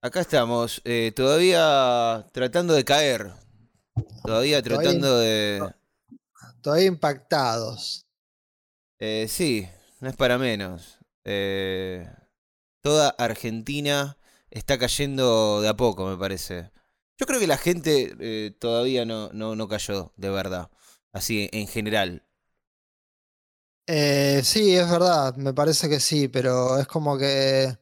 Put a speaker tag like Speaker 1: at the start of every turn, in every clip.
Speaker 1: Acá estamos, eh, todavía tratando de caer. Todavía tratando de.
Speaker 2: Todavía impactados.
Speaker 1: Eh, sí, no es para menos. Eh, toda Argentina está cayendo de a poco, me parece. Yo creo que la gente todavía no, no, no cayó, de verdad. Así, en general.
Speaker 2: Sí, es verdad, me parece que sí, pero es como que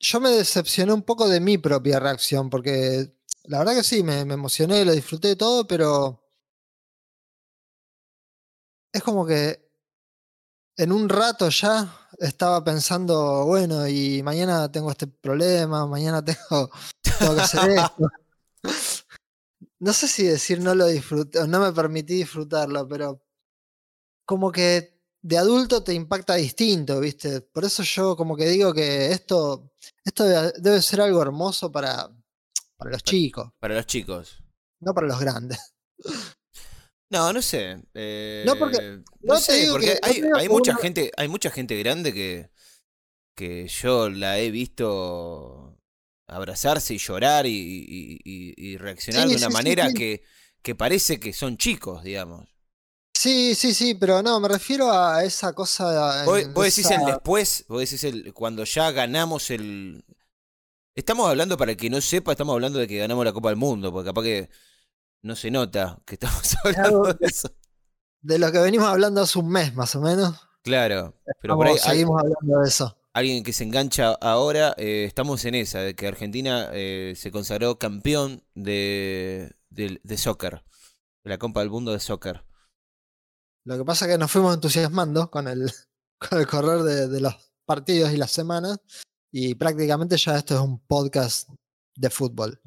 Speaker 2: yo me decepcioné un poco de mi propia reacción, porque la verdad que sí, me, emocioné, lo disfruté de todo, pero es como que en un rato ya estaba pensando, bueno, y mañana tengo este problema, mañana tengo, tengo que hacer esto. No sé si decir no lo disfruté, no me permití disfrutarlo, pero como que de adulto te impacta distinto, ¿viste? Por eso yo como que digo que esto, esto debe debe ser algo hermoso para, para los chicos,
Speaker 1: Para los chicos.
Speaker 2: no para los grandes.
Speaker 1: No, no sé. eh,
Speaker 2: No, porque-
Speaker 1: no sé, porque
Speaker 2: que-
Speaker 1: hay, mucha gente, hay mucha gente grande que, que yo la he visto abrazarse y llorar y, y- y- y reaccionar
Speaker 2: Sí,
Speaker 1: de una
Speaker 2: sí,
Speaker 1: manera
Speaker 2: sí.
Speaker 1: que, que parece que son chicos, digamos.
Speaker 2: Sí, sí, sí, pero no, me refiero a esa cosa.
Speaker 1: Vos, vos decís
Speaker 2: esa-
Speaker 1: el después, vos decís el cuando ya ganamos el. Estamos hablando, para el que no sepa, estamos hablando de que ganamos la Copa del Mundo, porque capaz que no se nota que estamos hablando de eso.
Speaker 2: de lo que venimos hablando hace un mes más o menos.
Speaker 1: Claro, pero por ahí
Speaker 2: Vamos,
Speaker 1: hay-
Speaker 2: seguimos hablando de eso.
Speaker 1: alguien que se engancha ahora, eh, estamos en esa, de que Argentina eh, se consagró campeón de, de, de soccer, de la Copa del Mundo de soccer.
Speaker 2: Lo que pasa es que nos fuimos entusiasmando con el, con el correr de, de los partidos y las semanas. Y prácticamente ya esto es un podcast de fútbol.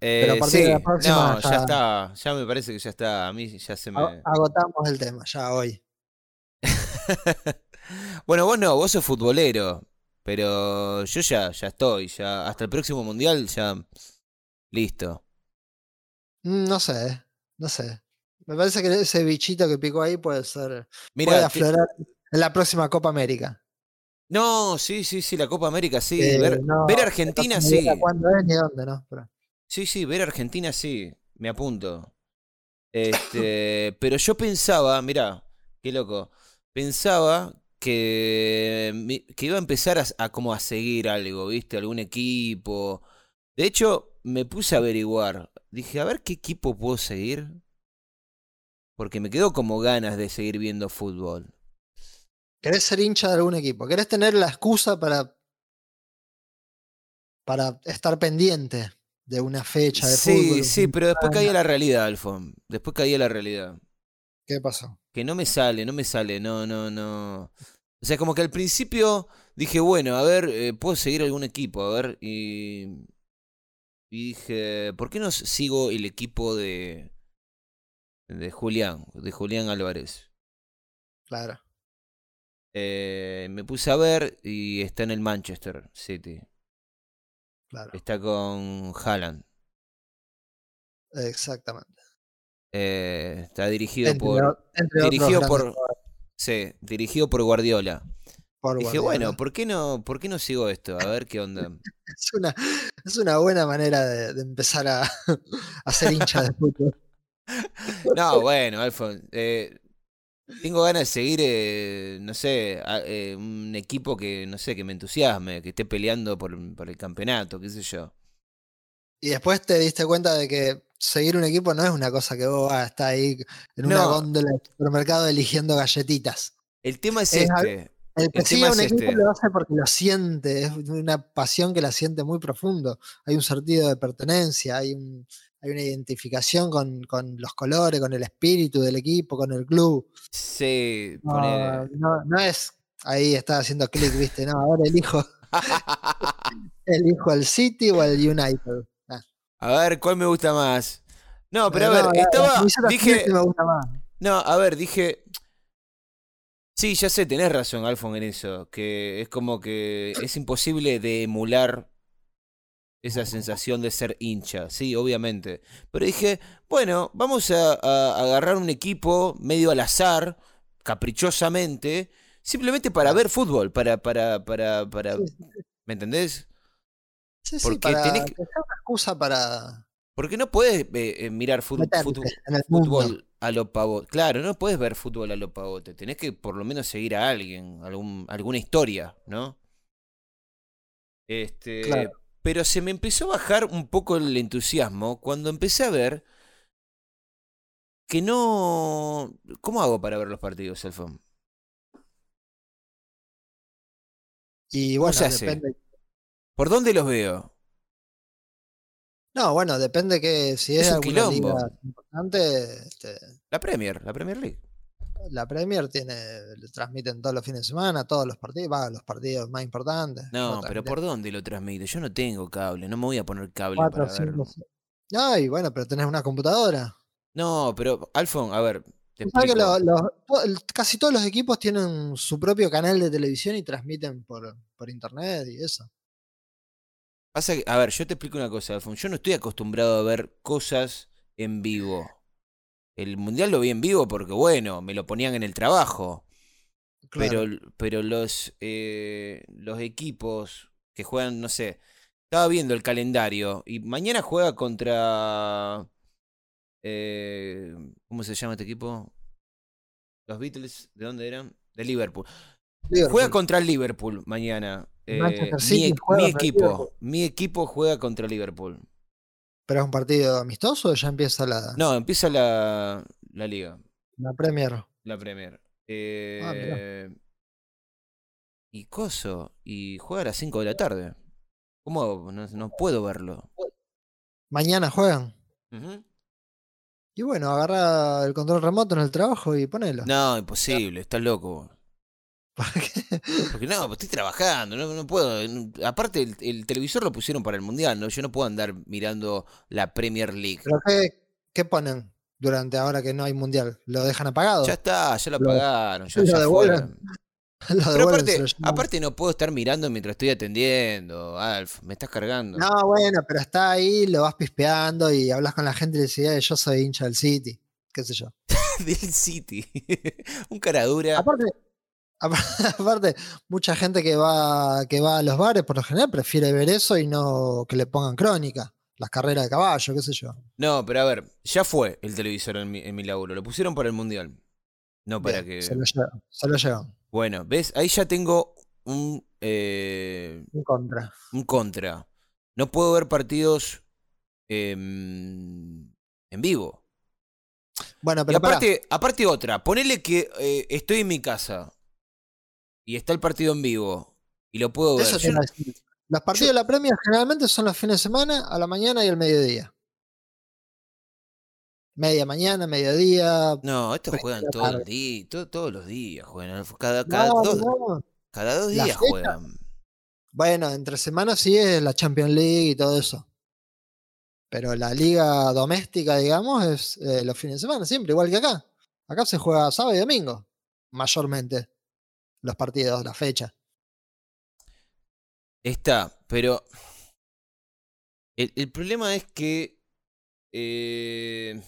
Speaker 1: Eh,
Speaker 2: a partir
Speaker 1: sí,
Speaker 2: de la próxima
Speaker 1: no, ya
Speaker 2: ya-
Speaker 1: está, ya me parece que ya está, a mí ya se me...
Speaker 2: Agotamos el tema, ya hoy.
Speaker 1: bueno, vos no, vos sos futbolero, pero yo ya, ya estoy, ya hasta el próximo mundial ya listo.
Speaker 2: Mm, No sé, no sé. Me parece que ese bichito que picó ahí puede ser. puede
Speaker 1: Mira, te-
Speaker 2: aflorar en la próxima Copa América.
Speaker 1: no, sí, sí, sí, la Copa América sí,
Speaker 2: Eh,
Speaker 1: ver,
Speaker 2: no,
Speaker 1: ver Argentina sí,
Speaker 2: cuándo es ni dónde, ¿no? Pero-
Speaker 1: sí, sí, ver Argentina sí, me apunto. Este, pero yo pensaba, mira, qué loco, pensaba que, que iba a empezar a, a como a seguir algo, ¿viste? Algún equipo. De hecho, me puse a averiguar. Dije, a ver qué equipo puedo seguir. Porque me quedó como ganas de seguir viendo fútbol.
Speaker 2: ¿Querés ser hincha de algún equipo? ¿Querés tener la excusa para, para estar pendiente de una fecha de
Speaker 1: Sí,
Speaker 2: fútbol?
Speaker 1: sí, pero después caí a la realidad, Alfon. Después caí a la realidad.
Speaker 2: ¿Qué pasó?
Speaker 1: Que no me sale, no me sale, no, no, no. O sea, como que al principio dije, bueno, a ver, eh, puedo seguir algún equipo, a ver, y, y dije, ¿por qué no sigo el equipo de, de Julián, de Julián Álvarez?
Speaker 2: Claro.
Speaker 1: Eh, me puse a ver y está en el Manchester City.
Speaker 2: Claro,
Speaker 1: Está con Haaland.
Speaker 2: exactamente.
Speaker 1: Eh, está dirigido
Speaker 2: Entre,
Speaker 1: por,
Speaker 2: entre
Speaker 1: dirigido por, sí, dirigido por Guardiola.
Speaker 2: por
Speaker 1: Dije,
Speaker 2: Guardiola.
Speaker 1: bueno, ¿por qué no, por qué no sigo esto? A ver qué onda.
Speaker 2: es, una, es una buena manera de, de empezar a, a ser hincha de fútbol.
Speaker 1: No, bueno, Alfon, eh, tengo ganas de seguir, eh, no sé, a- eh, un equipo que, no sé, que me entusiasme, que esté peleando por, por el campeonato, qué sé yo.
Speaker 2: Y después te diste cuenta de que seguir un equipo no es una cosa que vos vas a estar ahí en una
Speaker 1: No.
Speaker 2: góndola del supermercado eligiendo galletitas.
Speaker 1: El tema es este.
Speaker 2: El que sigue un
Speaker 1: es
Speaker 2: equipo
Speaker 1: este.
Speaker 2: lo hace porque lo siente, es una pasión que la siente muy profundo. Hay un sentido de pertenencia, hay, un, hay una identificación con, con los colores, con el espíritu del equipo, con el club.
Speaker 1: Sí,
Speaker 2: No,
Speaker 1: ponele.
Speaker 2: no, no es ahí está haciendo clic, viste, no, ahora elijo, elijo el City o el United. Ah,
Speaker 1: A ver, ¿cuál me gusta más? No, pero a ver, estaba, dije,
Speaker 2: celeste me gusta más.
Speaker 1: no, a ver, dije, sí, ya sé, tenés razón, Alfon, en eso, que es como que es imposible de emular esa sensación de ser hincha, sí, obviamente. Pero dije, bueno, vamos a, a agarrar un equipo medio al azar, caprichosamente, simplemente para ver fútbol, para, para, para, para, ¿me entendés?
Speaker 2: Sí, sí,
Speaker 1: Porque
Speaker 2: para
Speaker 1: tenés
Speaker 2: que una excusa para
Speaker 1: Porque no puedes eh, eh, mirar fútbol, a lo pavote. Claro, no puedes ver fútbol a lo pavote. Tenés que por lo menos seguir a alguien, algún, alguna historia, ¿no? Este,
Speaker 2: Claro.
Speaker 1: Pero se me empezó a bajar un poco el entusiasmo cuando empecé a ver que no. ¿Cómo hago para ver los partidos, Alfon?
Speaker 2: Y
Speaker 1: ¿Cómo
Speaker 2: bueno, depende.
Speaker 1: ¿Por dónde los veo?
Speaker 2: No, bueno, depende que si es,
Speaker 1: Es un
Speaker 2: alguna liga importante, este,
Speaker 1: La Premier, la Premier League.
Speaker 2: La Premier tiene, le transmiten todos los fines de semana, todos los partidos, va, los partidos más importantes.
Speaker 1: No,
Speaker 2: lo
Speaker 1: pero ¿por dónde lo transmite? Yo no tengo cable, no me voy a poner cable
Speaker 2: cuatro,
Speaker 1: para verlo.
Speaker 2: seis. Ay, bueno, pero tenés una computadora.
Speaker 1: No, pero Alfon, a ver, te
Speaker 2: que lo- lo- casi todos los equipos tienen su propio canal de televisión y transmiten por, por internet y eso.
Speaker 1: Pasa que, a ver, yo te explico una cosa, Alfon. Yo no estoy acostumbrado a ver cosas en vivo. El mundial lo vi en vivo porque, bueno, me lo ponían en el trabajo.
Speaker 2: Claro.
Speaker 1: Pero, pero los, eh, los equipos que juegan, no sé, estaba viendo el calendario y mañana juega contra. eh, ¿Cómo se llama este equipo? Los Beatles, ¿de dónde eran? De Liverpool. Juega contra el Liverpool mañana. Eh, mi, e- mi equipo, mi equipo juega contra Liverpool.
Speaker 2: ¿Pero es un partido amistoso o ya empieza la,
Speaker 1: No, empieza la, la liga,
Speaker 2: la Premier?
Speaker 1: la Premier.
Speaker 2: Ah.
Speaker 1: Eh, y coso, y juega a las 5 de la tarde. ¿Cómo? No, no puedo verlo.
Speaker 2: Mañana juegan. Y bueno, agarra el control remoto en el trabajo y ponelo.
Speaker 1: No, imposible, estás loco. Porque no, pues estoy trabajando, no, no puedo. Aparte, el, el televisor lo pusieron para el mundial, ¿no? Yo no puedo andar mirando la Premier League.
Speaker 2: ¿Pero qué, qué ponen durante ahora que no hay mundial? ¿Lo dejan apagado?
Speaker 1: Ya está, ya lo apagaron, ya,
Speaker 2: lo
Speaker 1: ya
Speaker 2: devuelven. Lo
Speaker 1: Pero aparte, aparte no puedo estar mirando mientras estoy atendiendo, Alf, me estás cargando.
Speaker 2: No, bueno, pero está ahí, lo vas pispeando y hablas con la gente y le decís, "Eh, yo soy hincha del City, qué sé yo.
Speaker 1: Del City. Un cara dura.
Speaker 2: Aparte, apa- aparte, mucha gente que va, que va a los bares por lo general prefiere ver eso y no que le pongan crónica, las carreras de caballo, qué sé yo.
Speaker 1: No, pero a ver, ya fue el televisor en mi, en mi laburo. Lo pusieron para el mundial. No para
Speaker 2: Bien,
Speaker 1: que.
Speaker 2: se lo llevan, se lo llevan.
Speaker 1: Bueno, ¿ves? Ahí ya tengo un, eh,
Speaker 2: En contra.
Speaker 1: un contra. No puedo ver partidos em, en vivo.
Speaker 2: Bueno,
Speaker 1: Y
Speaker 2: pero pará,
Speaker 1: aparte, aparte otra, ponele que eh, estoy en mi casa y está el partido en vivo y lo puedo ver.
Speaker 2: eso te
Speaker 1: Yo
Speaker 2: iba a decir. Los partidos de la Premier generalmente son los fines de semana, a la mañana y al mediodía. Media mañana, mediodía.
Speaker 1: no, estos juegan
Speaker 2: la
Speaker 1: todo el
Speaker 2: tarde.
Speaker 1: día, todo- todos los días juegan. Cada, cada,
Speaker 2: No,
Speaker 1: dos,
Speaker 2: no.
Speaker 1: cada dos
Speaker 2: La
Speaker 1: días juegan.
Speaker 2: Bueno, entre semanas sí es la Champions League y todo eso. Pero la liga doméstica, digamos, es eh, los fines de semana, siempre, igual que acá. Acá se juega sábado y domingo, mayormente. Los partidos, la fecha.
Speaker 1: Está, pero el, el problema es que eh,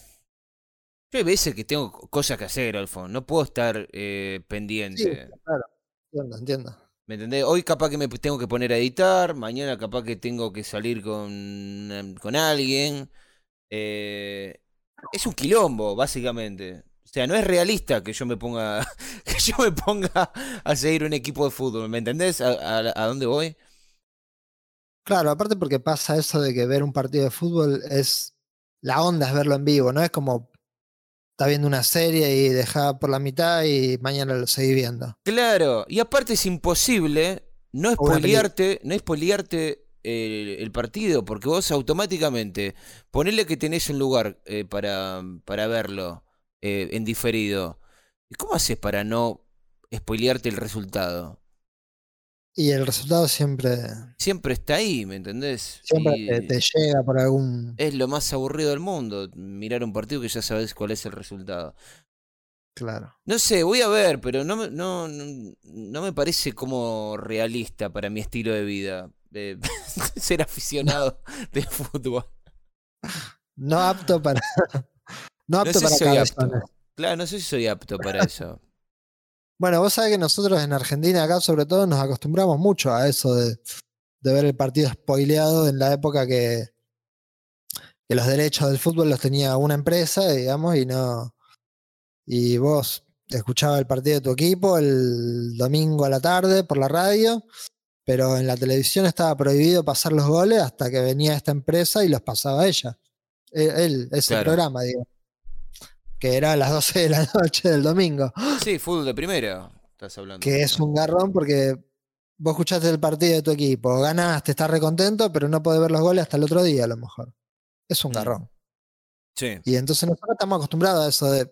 Speaker 1: yo hay veces que tengo co- cosas que hacer, Alfon. No puedo estar eh,
Speaker 2: Sí,
Speaker 1: pendiente.
Speaker 2: claro. Entiendo, entiendo.
Speaker 1: ¿Me entendés? Hoy capaz que me tengo que poner a editar, mañana capaz que tengo que salir con, con alguien. Eh, es un quilombo, básicamente. O sea, no es realista que yo me ponga que yo me ponga a seguir un equipo de fútbol, ¿me entendés? ¿A, a- a dónde voy?
Speaker 2: Claro, aparte porque pasa eso de que ver un partido de fútbol es. La onda es verlo en vivo, ¿no? Es como. Está viendo una serie y deja por la mitad y mañana lo seguís viendo.
Speaker 1: Claro, y aparte es imposible no spoilearte, no spoilearte el, el partido, porque vos automáticamente, ponele que tenés un lugar eh, para, para verlo eh, en diferido. ¿Y cómo haces para no spoilearte el resultado?
Speaker 2: Y el resultado siempre,
Speaker 1: Siempre está ahí, ¿me entendés?
Speaker 2: siempre
Speaker 1: Y
Speaker 2: te, te llega por algún.
Speaker 1: es lo más aburrido del mundo, mirar un partido que ya sabes cuál es el resultado.
Speaker 2: Claro.
Speaker 1: No sé, voy a ver, pero no me, no, no, no me parece como realista para mi estilo de vida. eh, ser aficionado de fútbol.
Speaker 2: No apto para. No
Speaker 1: No
Speaker 2: apto
Speaker 1: sé
Speaker 2: para
Speaker 1: si soy apto.
Speaker 2: cabezones.
Speaker 1: Claro, no sé si soy apto para eso.
Speaker 2: Bueno, vos sabés que nosotros en Argentina, acá sobre todo, nos acostumbramos mucho a eso de de ver el partido spoileado en la época que, que los derechos del fútbol los tenía una empresa, digamos, y no. Y vos escuchabas el partido de tu equipo el domingo a la tarde por la radio, pero en la televisión estaba prohibido pasar los goles hasta que venía esta empresa y los pasaba ella. E, Él, ese
Speaker 1: Claro.
Speaker 2: programa, digo. Que era a las 12 de la noche del domingo.
Speaker 1: Sí, fútbol de primera, estás hablando.
Speaker 2: Que es un garrón porque vos escuchaste el partido de tu equipo, ganaste, estás recontento, pero no podés ver los goles hasta el otro día a lo mejor. Es un
Speaker 1: Mm.
Speaker 2: garrón.
Speaker 1: Sí,
Speaker 2: Y entonces nosotros estamos acostumbrados a eso de,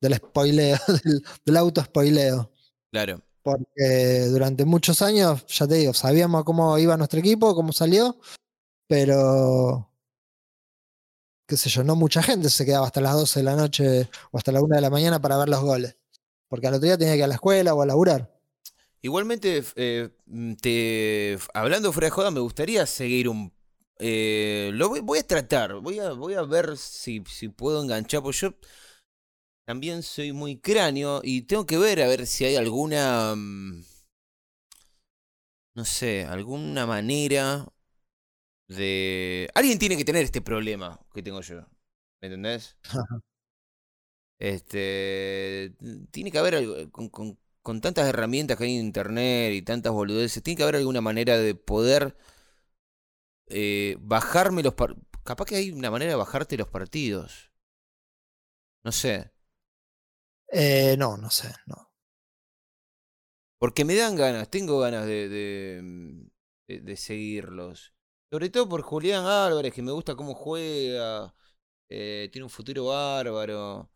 Speaker 2: del spoileo, del, del auto spoileo.
Speaker 1: claro.
Speaker 2: Porque durante muchos años, ya te digo, sabíamos cómo iba nuestro equipo, cómo salió, pero qué sé yo, no mucha gente se quedaba hasta las 12 de la noche o hasta la 1 de la mañana para ver los goles. Porque al otro día tenía que ir a la escuela o a laburar.
Speaker 1: Igualmente, eh, te, hablando fuera de joda, me gustaría seguir un... eh, lo voy, voy a tratar, voy a, voy a ver si, si puedo enganchar, porque yo también soy muy cráneo y tengo que ver a ver si hay alguna... mm, No sé, alguna manera de... Alguien tiene que tener este problema que tengo yo, ¿me entendés? Este, tiene que haber algo, con, con- con tantas herramientas que hay en internet y tantas boludeces, tiene que haber alguna manera de poder eh, bajarme los par- Capaz que hay una manera de bajarte los partidos. No sé.
Speaker 2: Eh, no, no sé, no.
Speaker 1: Porque me dan ganas, tengo ganas de, de, de- de seguirlos. Sobre todo por Julián Álvarez, que me gusta cómo juega. eh, tiene un futuro bárbaro.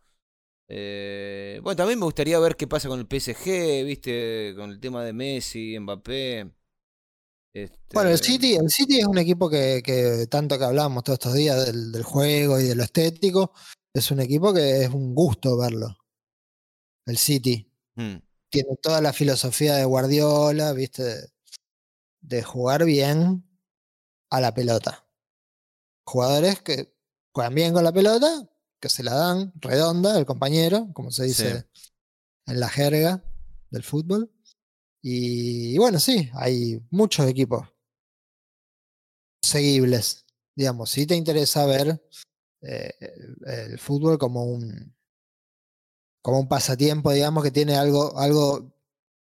Speaker 1: Eh, bueno, también me gustaría ver qué pasa con el PSG, viste, con el tema de Messi, Mbappé.
Speaker 2: Bueno, el
Speaker 1: Este,
Speaker 2: City, el City es un equipo que, que tanto que hablamos todos estos días del, del juego y de lo estético, es un equipo que es un gusto verlo. El City
Speaker 1: mm,
Speaker 2: tiene toda la filosofía de Guardiola, viste, de, de jugar bien a la pelota. Jugadores que juegan bien con la pelota, que se la dan redonda el compañero, como se dice en la jerga del fútbol. Y, y bueno, sí, hay muchos equipos seguibles. Digamos, si te interesa ver eh, el, el fútbol como un como un pasatiempo, digamos, que tiene algo, algo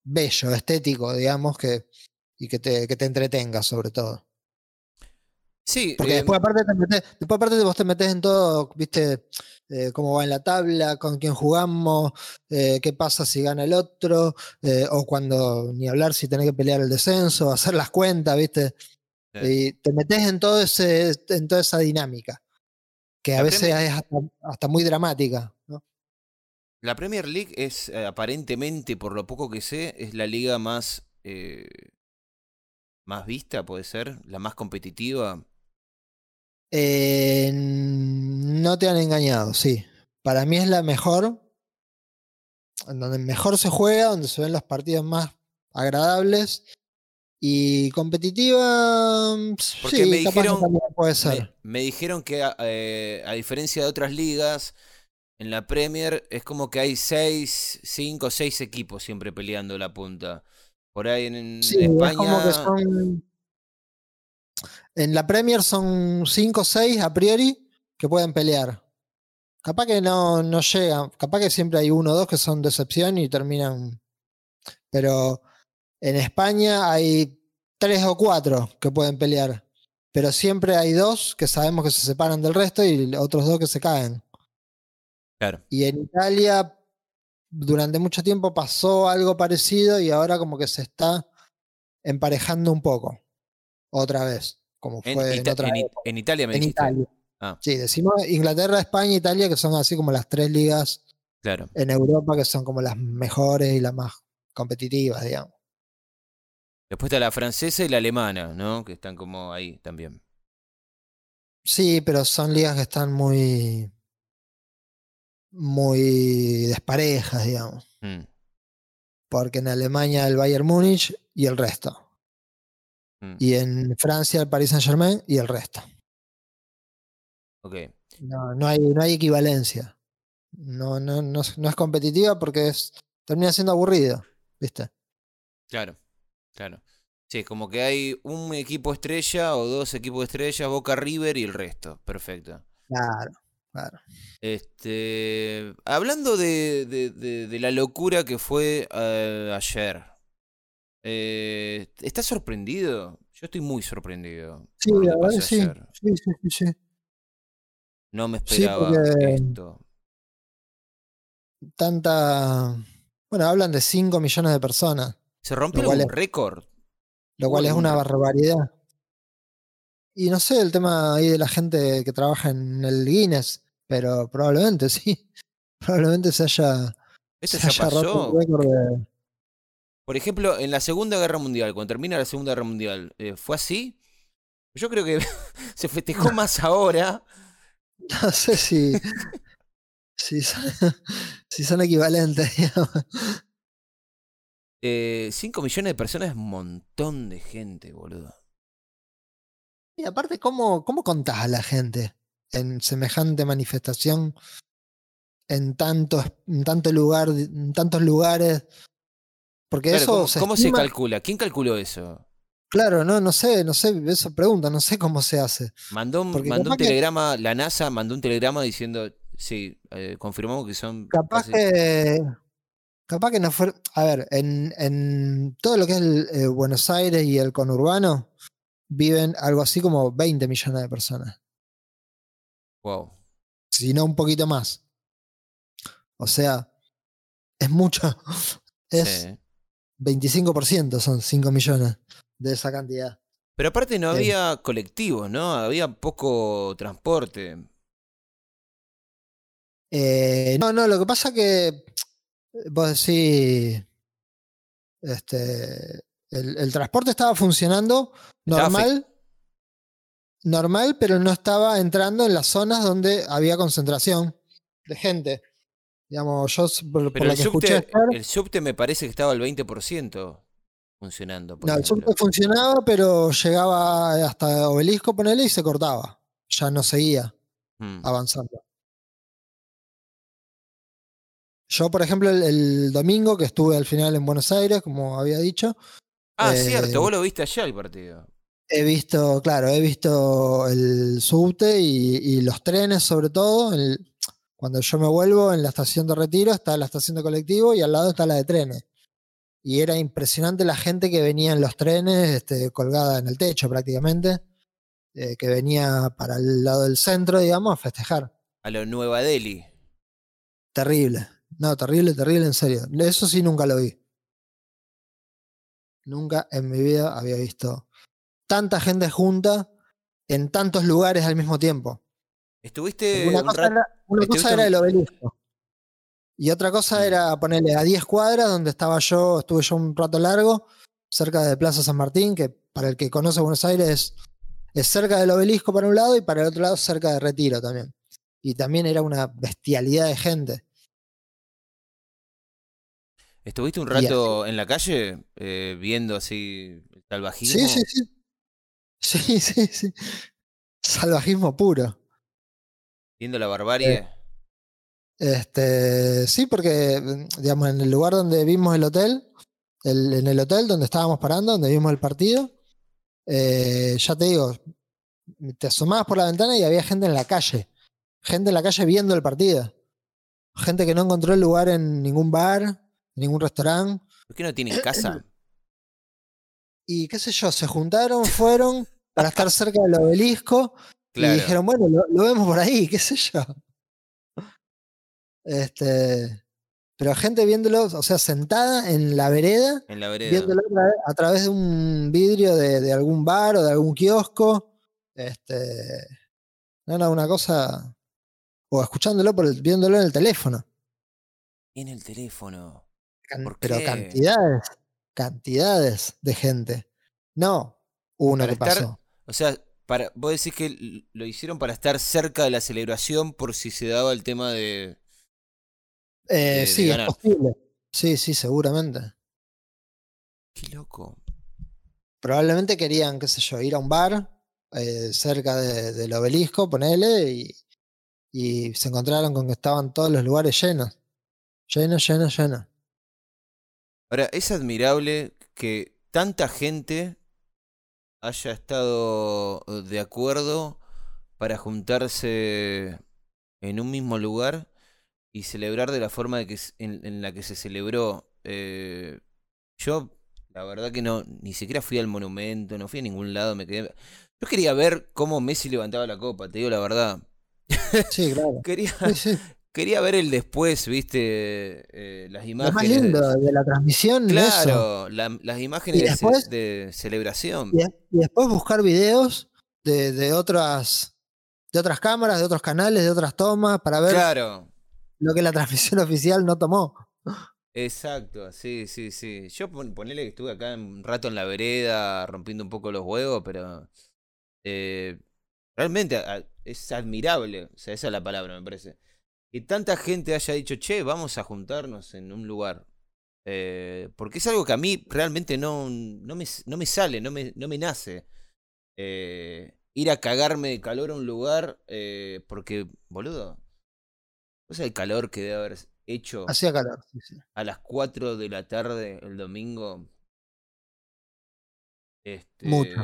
Speaker 2: bello, estético, digamos, que, y que te, que te entretenga sobre todo.
Speaker 1: Sí,
Speaker 2: Porque
Speaker 1: eh,
Speaker 2: después aparte te metés, después aparte vos te metes en todo, viste, eh, cómo va en la tabla, con quién jugamos, eh, qué pasa si gana el otro, o cuando, ni hablar si tenés que pelear el descenso, hacer las cuentas, viste.
Speaker 1: Sí.
Speaker 2: Y te metes en todo ese, en toda esa dinámica, que a
Speaker 1: La
Speaker 2: veces
Speaker 1: Premier-
Speaker 2: es hasta, hasta muy dramática. ¿no?
Speaker 1: la Premier League es aparentemente, por lo poco que sé, es la liga más más vista, puede ser, la más competitiva.
Speaker 2: Eh, no te han engañado, sí. Para mí es la mejor, en donde mejor se juega, donde se ven los partidos más agradables y competitiva. mm,
Speaker 1: Porque
Speaker 2: sí,
Speaker 1: me
Speaker 2: capaz que
Speaker 1: dijeron-
Speaker 2: también puede ser.
Speaker 1: Me, me dijeron que a, eh, a diferencia de otras ligas, en la Premier es como que hay seis, cinco, seis equipos siempre peleando la punta. Por ahí en,
Speaker 2: Sí, es
Speaker 1: España.
Speaker 2: como que son. En la Premier son 5 o 6 a priori que pueden pelear. Capaz que no, no llegan. Capaz que siempre hay uno o dos que son decepción y terminan. Pero en España hay 3 o 4 que pueden pelear. Pero siempre hay dos que sabemos que se separan del resto y otros dos que se caen.
Speaker 1: Claro.
Speaker 2: Y en Italia durante mucho tiempo pasó algo parecido y ahora como que se está emparejando un poco. Otra vez. Como
Speaker 1: En,
Speaker 2: fue en, otra
Speaker 1: en
Speaker 2: época.
Speaker 1: en Italia me
Speaker 2: En
Speaker 1: dijiste.
Speaker 2: Italia.
Speaker 1: Ah.
Speaker 2: Sí, decimos Inglaterra, España, Italia, que son así como las tres ligas
Speaker 1: Claro.
Speaker 2: en Europa que son como las mejores y las más competitivas, digamos.
Speaker 1: Después está la francesa y la alemana, ¿no? Que están como ahí también.
Speaker 2: Sí, pero son ligas que están muy muy desparejas, digamos.
Speaker 1: Mm,
Speaker 2: Porque en Alemania el Bayern Múnich y el resto.
Speaker 1: Mm,
Speaker 2: Y en Francia el Paris Saint Germain y el resto.
Speaker 1: Ok.
Speaker 2: No, no hay, no hay equivalencia. No, no, no, es- no es competitiva porque es, termina siendo aburrido, ¿viste?
Speaker 1: Claro. Claro. Sí, como que hay un equipo estrella o dos equipos estrellas, Boca River y el resto. Perfecto.
Speaker 2: Claro, claro.
Speaker 1: Este, hablando de, de- de- de la locura que fue eh, ayer, eh, ¿estás sorprendido? Yo estoy muy sorprendido.
Speaker 2: Sí, la verdad que sí. Sí, sí, sí, sí.
Speaker 1: No me esperaba esto.
Speaker 2: Tanta. Bueno, hablan de 5 millones de personas,
Speaker 1: ¿Se rompió
Speaker 2: es-
Speaker 1: récord?
Speaker 2: lo cual es una barbaridad. Y no sé el tema ahí de la gente que trabaja en el Guinness, pero probablemente sí. Probablemente se haya,
Speaker 1: ¿Esto
Speaker 2: se
Speaker 1: ya
Speaker 2: haya roto el récord de.
Speaker 1: Por ejemplo, en la Segunda Guerra Mundial, cuando termina la Segunda Guerra Mundial, eh, ¿fue así? Yo creo que se festejó más ahora.
Speaker 2: No sé si. si, son, si son equivalentes, digamos.
Speaker 1: 5 Eh, millones de personas es un montón de gente, boludo.
Speaker 2: Y aparte, ¿cómo, ¿cómo contás a la gente en semejante manifestación? En tantos, en tanto lugar, en tantos lugares. Porque
Speaker 1: Claro,
Speaker 2: eso
Speaker 1: ¿cómo,
Speaker 2: se
Speaker 1: cómo se
Speaker 2: estima-
Speaker 1: calcula? ¿Quién calculó eso?
Speaker 2: Claro, no, no sé, no sé, eso pregunta, no sé cómo se hace.
Speaker 1: Mandó un,
Speaker 2: Porque
Speaker 1: mandó un
Speaker 2: capaz que-
Speaker 1: telegrama, la NASA mandó un telegrama diciendo, sí, eh, confirmamos que son...
Speaker 2: Capaz
Speaker 1: casi-
Speaker 2: que. Capaz que no fue. A ver, en, en todo lo que es el, eh, Buenos Aires y el conurbano viven algo así como 20 millones de personas.
Speaker 1: Wow.
Speaker 2: Si no un poquito más. O sea, es mucho. Es
Speaker 1: Sí.
Speaker 2: 25%, son 5 millones de esa cantidad.
Speaker 1: Pero aparte no había colectivos, ¿no? Había poco transporte.
Speaker 2: Eh, no, no, lo que pasa que eh, vos decís, este, el, el transporte estaba funcionando normal, normal, pero no estaba entrando en las zonas donde había concentración de gente. Digamos, yo por,
Speaker 1: Pero el
Speaker 2: que escuché
Speaker 1: subte,
Speaker 2: ayer,
Speaker 1: el subte me parece que estaba al 20% funcionando. por
Speaker 2: no, el subte funcionaba, pero llegaba hasta obelisco, ponele, y se cortaba. Ya no seguía.
Speaker 1: Mm.
Speaker 2: avanzando. Yo, por ejemplo, el, el domingo que estuve al final en Buenos Aires, como había dicho,
Speaker 1: Ah,
Speaker 2: eh,
Speaker 1: cierto, vos lo viste allá el partido.
Speaker 2: he visto, claro, he visto el subte y, y los trenes sobre todo. el- cuando yo me vuelvo en la estación de retiro está la estación de colectivo y al lado está la de trenes. Y era impresionante la gente que venía en los trenes, este, colgada en el techo prácticamente, eh, que venía para el lado del centro, digamos, a festejar.
Speaker 1: A lo Nueva Delhi.
Speaker 2: Terrible. No, terrible, terrible, en serio. Eso sí nunca lo vi. Nunca en mi vida había visto tanta gente junta en tantos lugares al mismo tiempo.
Speaker 1: Estuviste
Speaker 2: una
Speaker 1: un
Speaker 2: cosa, era, una
Speaker 1: estuviste
Speaker 2: cosa era
Speaker 1: un-
Speaker 2: el obelisco. Y otra cosa era ponerle a 10 cuadras donde estaba yo, estuve yo un rato largo, cerca de Plaza San Martín, que para el que conoce Buenos Aires es, cerca del obelisco para un lado y para el otro lado cerca de Retiro también. Y también era una bestialidad de gente.
Speaker 1: ¿Estuviste un rato en la calle eh, viendo así el salvajismo?
Speaker 2: Sí, sí, sí. Sí, sí, sí. Salvajismo puro.
Speaker 1: Viendo la barbarie.
Speaker 2: Este, sí, porque, mm, digamos, en el lugar donde vimos el hotel, el- en el hotel donde estábamos parando, donde vimos el partido, eh, ya te digo, te asomabas por la ventana y había gente en la calle. Gente en la calle viendo el partido. Gente que no encontró el lugar en ningún bar, en ningún restaurante.
Speaker 1: ¿Por qué no tienen casa?
Speaker 2: Y qué sé yo, se juntaron, fueron para estar cerca del obelisco.
Speaker 1: Claro.
Speaker 2: Y dijeron, bueno, lo, lo vemos por ahí, qué sé yo. Este, pero gente viéndolo, o sea, sentada en la vereda,
Speaker 1: En la vereda.
Speaker 2: viéndolo a tra- a través de un vidrio de, de algún bar o de algún kiosco. Este, no, no, una cosa. O escuchándolo, por el- viéndolo en el teléfono.
Speaker 1: En el teléfono.
Speaker 2: Can-
Speaker 1: ¿Por
Speaker 2: pero
Speaker 1: qué?
Speaker 2: cantidades, cantidades de gente. No uno
Speaker 1: Para
Speaker 2: que
Speaker 1: estar-
Speaker 2: pasó.
Speaker 1: O sea, para, vos decís que lo hicieron para estar cerca de la celebración por si se daba el tema de.
Speaker 2: Eh,
Speaker 1: de-
Speaker 2: sí, es posible. Sí, sí, seguramente.
Speaker 1: Qué loco.
Speaker 2: Probablemente querían, qué sé yo, ir a un bar eh, cerca de- del obelisco, ponele, y, y se encontraron con que estaban todos los lugares llenos. Llenos, llenos, llenos.
Speaker 1: Ahora, es admirable que tanta gente haya estado eh, de acuerdo para juntarse en un mismo lugar y celebrar de la forma de que, en, la que se celebró. Eh, yo, la verdad que no, ni siquiera fui al monumento, no fui a ningún lado, me quedé... Yo quería ver cómo Messi levantaba la copa, te digo la verdad.
Speaker 2: Sí, claro.
Speaker 1: quería, quería ver el después, viste, eh, las imágenes. Lo más
Speaker 2: lindo de la transmisión.
Speaker 1: Claro, las imágenes de, celebración.
Speaker 2: Y, después buscar videos de, de, otras de otras cámaras, de otros canales, de otras tomas, para ver
Speaker 1: claro.
Speaker 2: lo que la transmisión oficial no tomó.
Speaker 1: Exacto, sí, sí, sí. Yo ponele que estuve acá un rato en la vereda rompiendo un poco los huevos, pero eh, realmente es admirable, o sea, esa es la palabra, me parece. Que tanta gente haya dicho, che, vamos a juntarnos en un lugar. Eh, porque es algo que a mí realmente no, no, me, no me sale, no me, no me nace. Eh, ir a cagarme de calor a un lugar, eh, porque, boludo, o sea el calor que debe haber hecho
Speaker 2: Hacía calor,
Speaker 1: a las 4 de la tarde el domingo. Este,
Speaker 2: Mucho.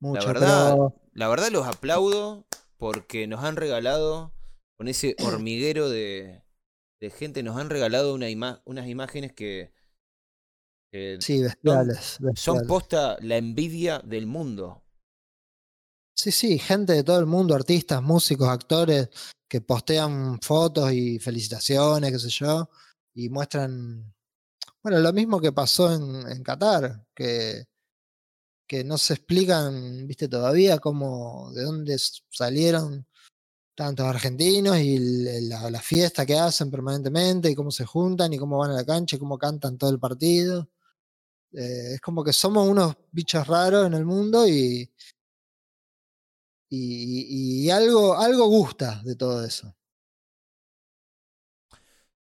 Speaker 1: Mucho, la verdad, la verdad los aplaudo porque nos han regalado con ese hormiguero de, de gente, nos han regalado una unas imágenes que,
Speaker 2: sí, bestiales,
Speaker 1: son posta la envidia del mundo.
Speaker 2: Sí, sí, gente de todo el mundo, artistas, músicos, actores, que postean fotos y felicitaciones, qué sé yo, y muestran, bueno, lo mismo que pasó en, en Qatar, que, que no se explican, viste, todavía cómo, de dónde salieron tantos argentinos y la, la, fiesta que hacen permanentemente y cómo se juntan y cómo van a la cancha y cómo cantan todo el partido. Eh, es como que somos unos bichos raros en el mundo y, y, algo, algo gusta de todo eso.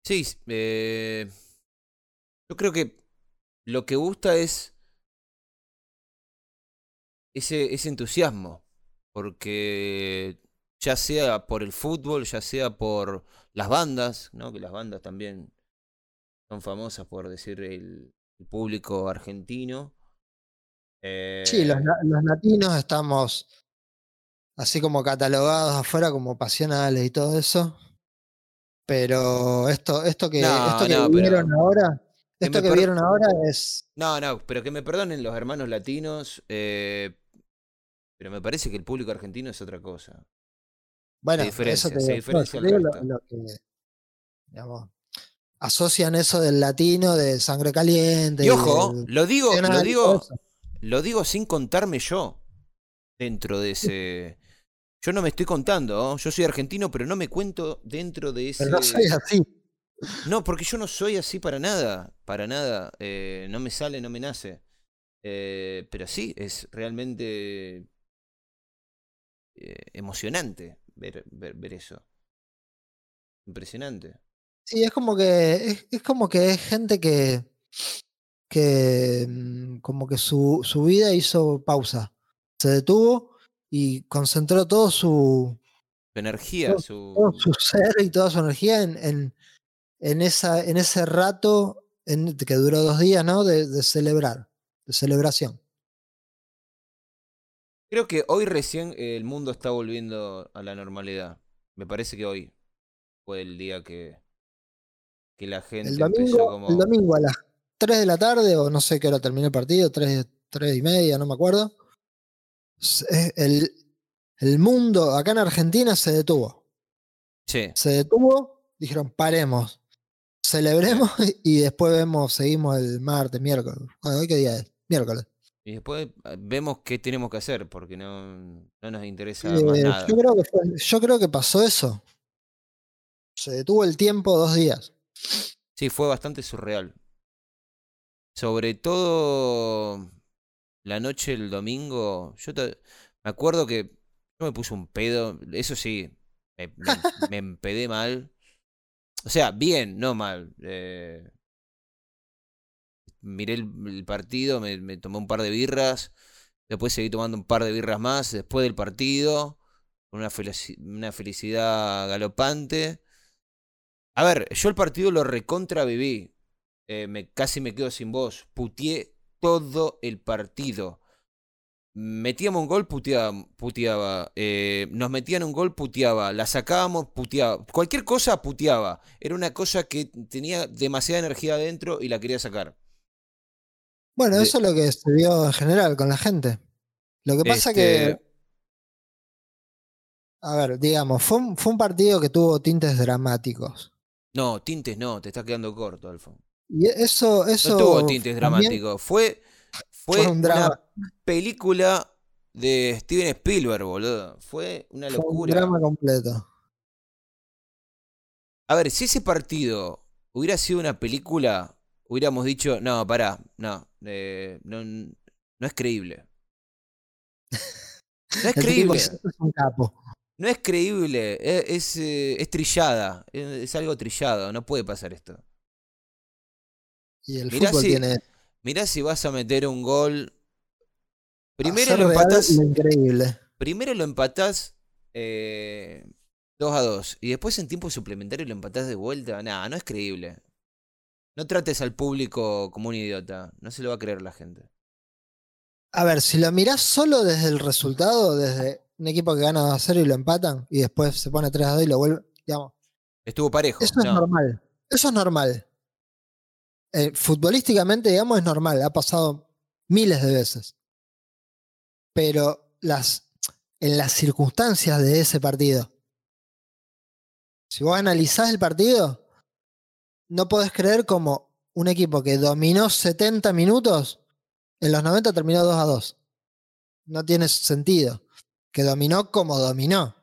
Speaker 1: Sí, eh, yo creo que lo que gusta es ese, ese entusiasmo, porque ya sea por el fútbol, ya sea por las bandas, ¿no? que las bandas también son famosas por decir el, público argentino.
Speaker 2: sí, los, eh, los latinos estamos así como catalogados afuera como pasionales y todo eso. Pero esto, esto que, esto que vieron ahora, esto que, vieron ahora es.
Speaker 1: No, no, pero que me perdonen los hermanos latinos, eh, pero me parece que el público argentino es otra cosa.
Speaker 2: Bueno, eso te, se diferencia lo, que, digamos, asocian eso del latino, de sangre caliente.
Speaker 1: Y ojo, lo digo, lo digo, lo digo sin contarme yo dentro de ese. Yo no me estoy contando, yo soy argentino, pero no me cuento dentro de ese.
Speaker 2: Pero no soy así.
Speaker 1: No, porque yo no soy así para nada, para nada. Eh, no me sale, no me nace. Eh, pero sí, es realmente eh, emocionante ver, ver, eso. Impresionante.
Speaker 2: Sí, es como que es, como que es gente que que mm, como que su, su vida hizo pausa se detuvo y concentró todo su,
Speaker 1: energía,
Speaker 2: su... su ser y toda su energía en, en, esa, en ese rato en, que duró dos días, ¿no? De, de, celebrar, de celebración.
Speaker 1: Creo que hoy recién el mundo está volviendo a la normalidad. Me parece que hoy fue el día que, que la gente
Speaker 2: el domingo,
Speaker 1: empezó como...
Speaker 2: El domingo a las 3 de la tarde, o no sé qué hora terminó el partido, 3, 3 y media, no me acuerdo el, el mundo acá en Argentina se detuvo.
Speaker 1: Sí.
Speaker 2: Se detuvo, dijeron, paremos, celebremos y después vemos, seguimos el martes, miércoles. ¿hoy qué día es? Miércoles.
Speaker 1: Y después ah, vemos qué tenemos que hacer, porque no, no nos interesa más eh, nada.
Speaker 2: Yo creo, que yo creo que pasó eso. Se detuvo el tiempo dos días.
Speaker 1: Sí, fue bastante surreal. Sobre todo la noche del domingo, yo me acuerdo que yo me puse un pedo, eso sí, me, empedé mal. O sea, bien, no mal. Eh, miré el, partido, me, tomé un par de birras, después seguí tomando un par de birras más después del partido, con una, felicidad galopante. A ver, yo el partido lo recontra viví. Eh, me, casi me quedo sin voz. Putié todo el partido. metíamos un gol, puteaba. puteaba. eh, nos metían un gol, puteaba. La sacábamos, puteaba. Cualquier cosa, puteaba. Era una cosa que tenía demasiada energía adentro y la quería sacar.
Speaker 2: Bueno,
Speaker 1: De-
Speaker 2: eso es lo que se vio en general con la gente. Lo que pasa que,
Speaker 1: Este,
Speaker 2: a ver, digamos, fue un, fue un partido que tuvo tintes dramáticos.
Speaker 1: No, tintes no, te está quedando corto, Alfa.
Speaker 2: Y eso, eso
Speaker 1: No tuvo tintes dramáticos. Fue, fue
Speaker 2: un
Speaker 1: una película de Steven Spielberg, boludo. Fue una
Speaker 2: fue un
Speaker 1: locura.
Speaker 2: drama completo.
Speaker 1: A ver, si ese partido hubiera sido una película, hubiéramos dicho, no, pará, no, eh, no, no es creíble. No es creíble,
Speaker 2: es un capo.
Speaker 1: no es creíble, es, es, eh, es trillada, es, es algo trillado, no puede pasar esto.
Speaker 2: Y el
Speaker 1: Mirá
Speaker 2: fútbol
Speaker 1: si-
Speaker 2: tiene
Speaker 1: Mirá si vas a meter un gol. Primero lo empatás,
Speaker 2: lo increíble.
Speaker 1: primero lo empatás eh, 2 a 2 y después en tiempo suplementario lo empatás de vuelta. Nah, no es creíble. No trates al público como un idiota, no se lo va a creer la gente.
Speaker 2: A ver, si lo mirás solo desde el resultado, desde un equipo que gana 2 a 0 y lo empatan, y después se pone 3 a 2 y lo vuelve, digamos,
Speaker 1: Estuvo parejo.
Speaker 2: eso es
Speaker 1: no.
Speaker 2: normal. Eso es normal. Eh, futbolísticamente, digamos, es normal. Ha pasado miles de veces. Pero las, en las circunstancias de ese partido, si vos analizás el partido, no podés creer como un equipo que dominó 70 minutos, en los 90 terminó 2 a 2. No tiene sentido. Que dominó como dominó.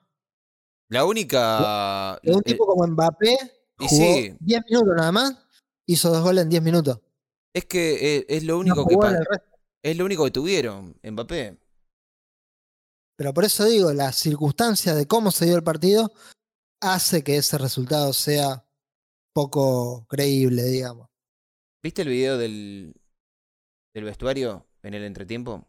Speaker 1: La única.
Speaker 2: Un
Speaker 1: eh,
Speaker 2: tipo como Mbappé jugó
Speaker 1: sí.
Speaker 2: 10 minutos nada más, hizo dos goles en 10 minutos.
Speaker 1: es que eh, es lo
Speaker 2: No
Speaker 1: único que es lo único que tuvieron, Mbappé.
Speaker 2: Pero por eso digo, las circunstancias de cómo se dio el partido hace que ese resultado sea poco creíble, digamos.
Speaker 1: ¿Viste el video del, del vestuario en el entretiempo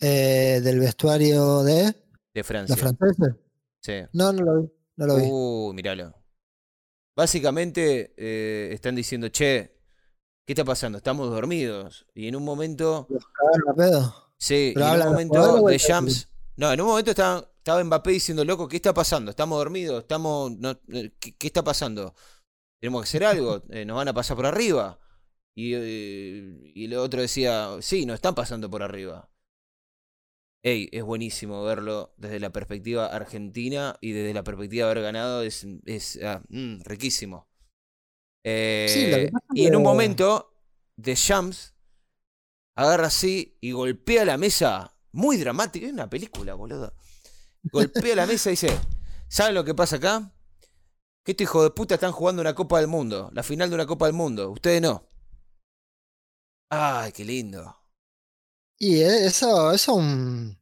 Speaker 2: Eh, del vestuario de
Speaker 1: de Francia?
Speaker 2: los franceses.
Speaker 1: Sí.
Speaker 2: No, no lo vi. No lo vi.
Speaker 1: Uh, míralo. Básicamente eh, están diciendo, che, ¿qué está pasando? Estamos dormidos. Y en un momento,
Speaker 2: Los pedo.
Speaker 1: sí,
Speaker 2: Pero
Speaker 1: en un momento de. Shams. No, en un momento estaba, estaba Mbappé diciendo, loco, ¿qué está pasando? Estamos dormidos, estamos. no- ¿qué, qué está pasando? Tenemos que hacer algo, eh, nos van a pasar por arriba. Y, eh, y el otro decía, sí, nos están pasando por arriba. Ey, es buenísimo verlo desde la perspectiva argentina y desde la perspectiva de haber ganado, es, es ah, mm, riquísimo.
Speaker 2: Sí, lo que
Speaker 1: Eh, y en un momento, de Shams agarra así y golpea la mesa, muy dramático, es una película, boludo. Golpea la mesa y dice, ¿saben lo que pasa acá? Que estos hijos de puta están jugando una Copa del Mundo, la final de una Copa del Mundo, ustedes no. Ay, qué lindo.
Speaker 2: Y eh, eso, eso es un.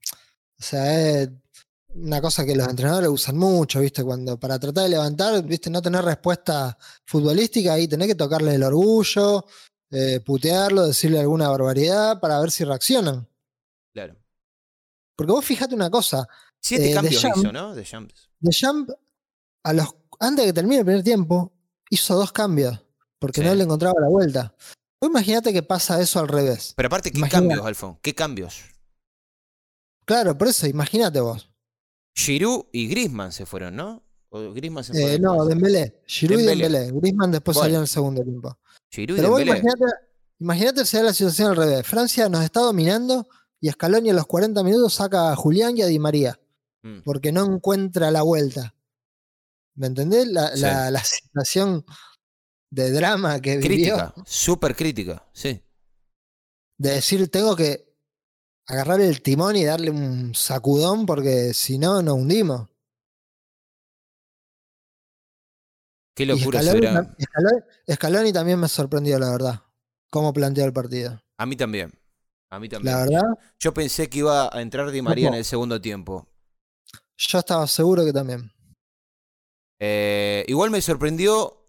Speaker 2: O sea, es una cosa que los entrenadores usan mucho, ¿viste? Cuando para tratar de levantar, ¿viste? No tener respuesta futbolística, ahí tenés que tocarle el orgullo, eh, putearlo, decirle alguna barbaridad para ver si reaccionan.
Speaker 1: Claro.
Speaker 2: Porque vos fijate una cosa,
Speaker 1: Siete
Speaker 2: Eh,
Speaker 1: cambios
Speaker 2: Jam-
Speaker 1: hizo, ¿no? De Jams.
Speaker 2: De Champ, a los, antes de que termine el primer tiempo, hizo dos cambios, porque
Speaker 1: Sí.
Speaker 2: no le encontraba la vuelta. Imagínate que pasa eso al revés.
Speaker 1: Pero aparte, ¿qué cambios, Alfon? ¿Qué cambios?
Speaker 2: Claro, por eso, imagínate vos.
Speaker 1: Giroud y Griezmann se fueron, ¿no? O Griezmann se fue
Speaker 2: Eh, no. Dembélé, Giroud y
Speaker 1: Dembélé.
Speaker 2: Griezmann después
Speaker 1: Bueno.
Speaker 2: salió en el segundo tiempo.
Speaker 1: Giroud y
Speaker 2: Pero vos
Speaker 1: Dembélé.
Speaker 2: imagínate, da la situación al revés. Francia nos está dominando y Scaloni a los 40 minutos saca a Julián y a Di María
Speaker 1: Mm.
Speaker 2: porque no encuentra la vuelta. ¿Me entendés? La,
Speaker 1: Sí.
Speaker 2: la- la situación de drama que vivió.
Speaker 1: Crítica, súper crítica, sí.
Speaker 2: De decir, tengo que agarrar el timón y darle un sacudón porque si no, nos hundimos.
Speaker 1: Qué
Speaker 2: Y
Speaker 1: locura
Speaker 2: Scaloni,
Speaker 1: será.
Speaker 2: tam- Scaloni- Scaloni también me sorprendió, la verdad. Cómo planteó el partido.
Speaker 1: A mí también. A mí también.
Speaker 2: La verdad,
Speaker 1: Yo pensé que iba a entrar Di María en el segundo tiempo.
Speaker 2: Yo estaba seguro que también.
Speaker 1: Eh, igual me sorprendió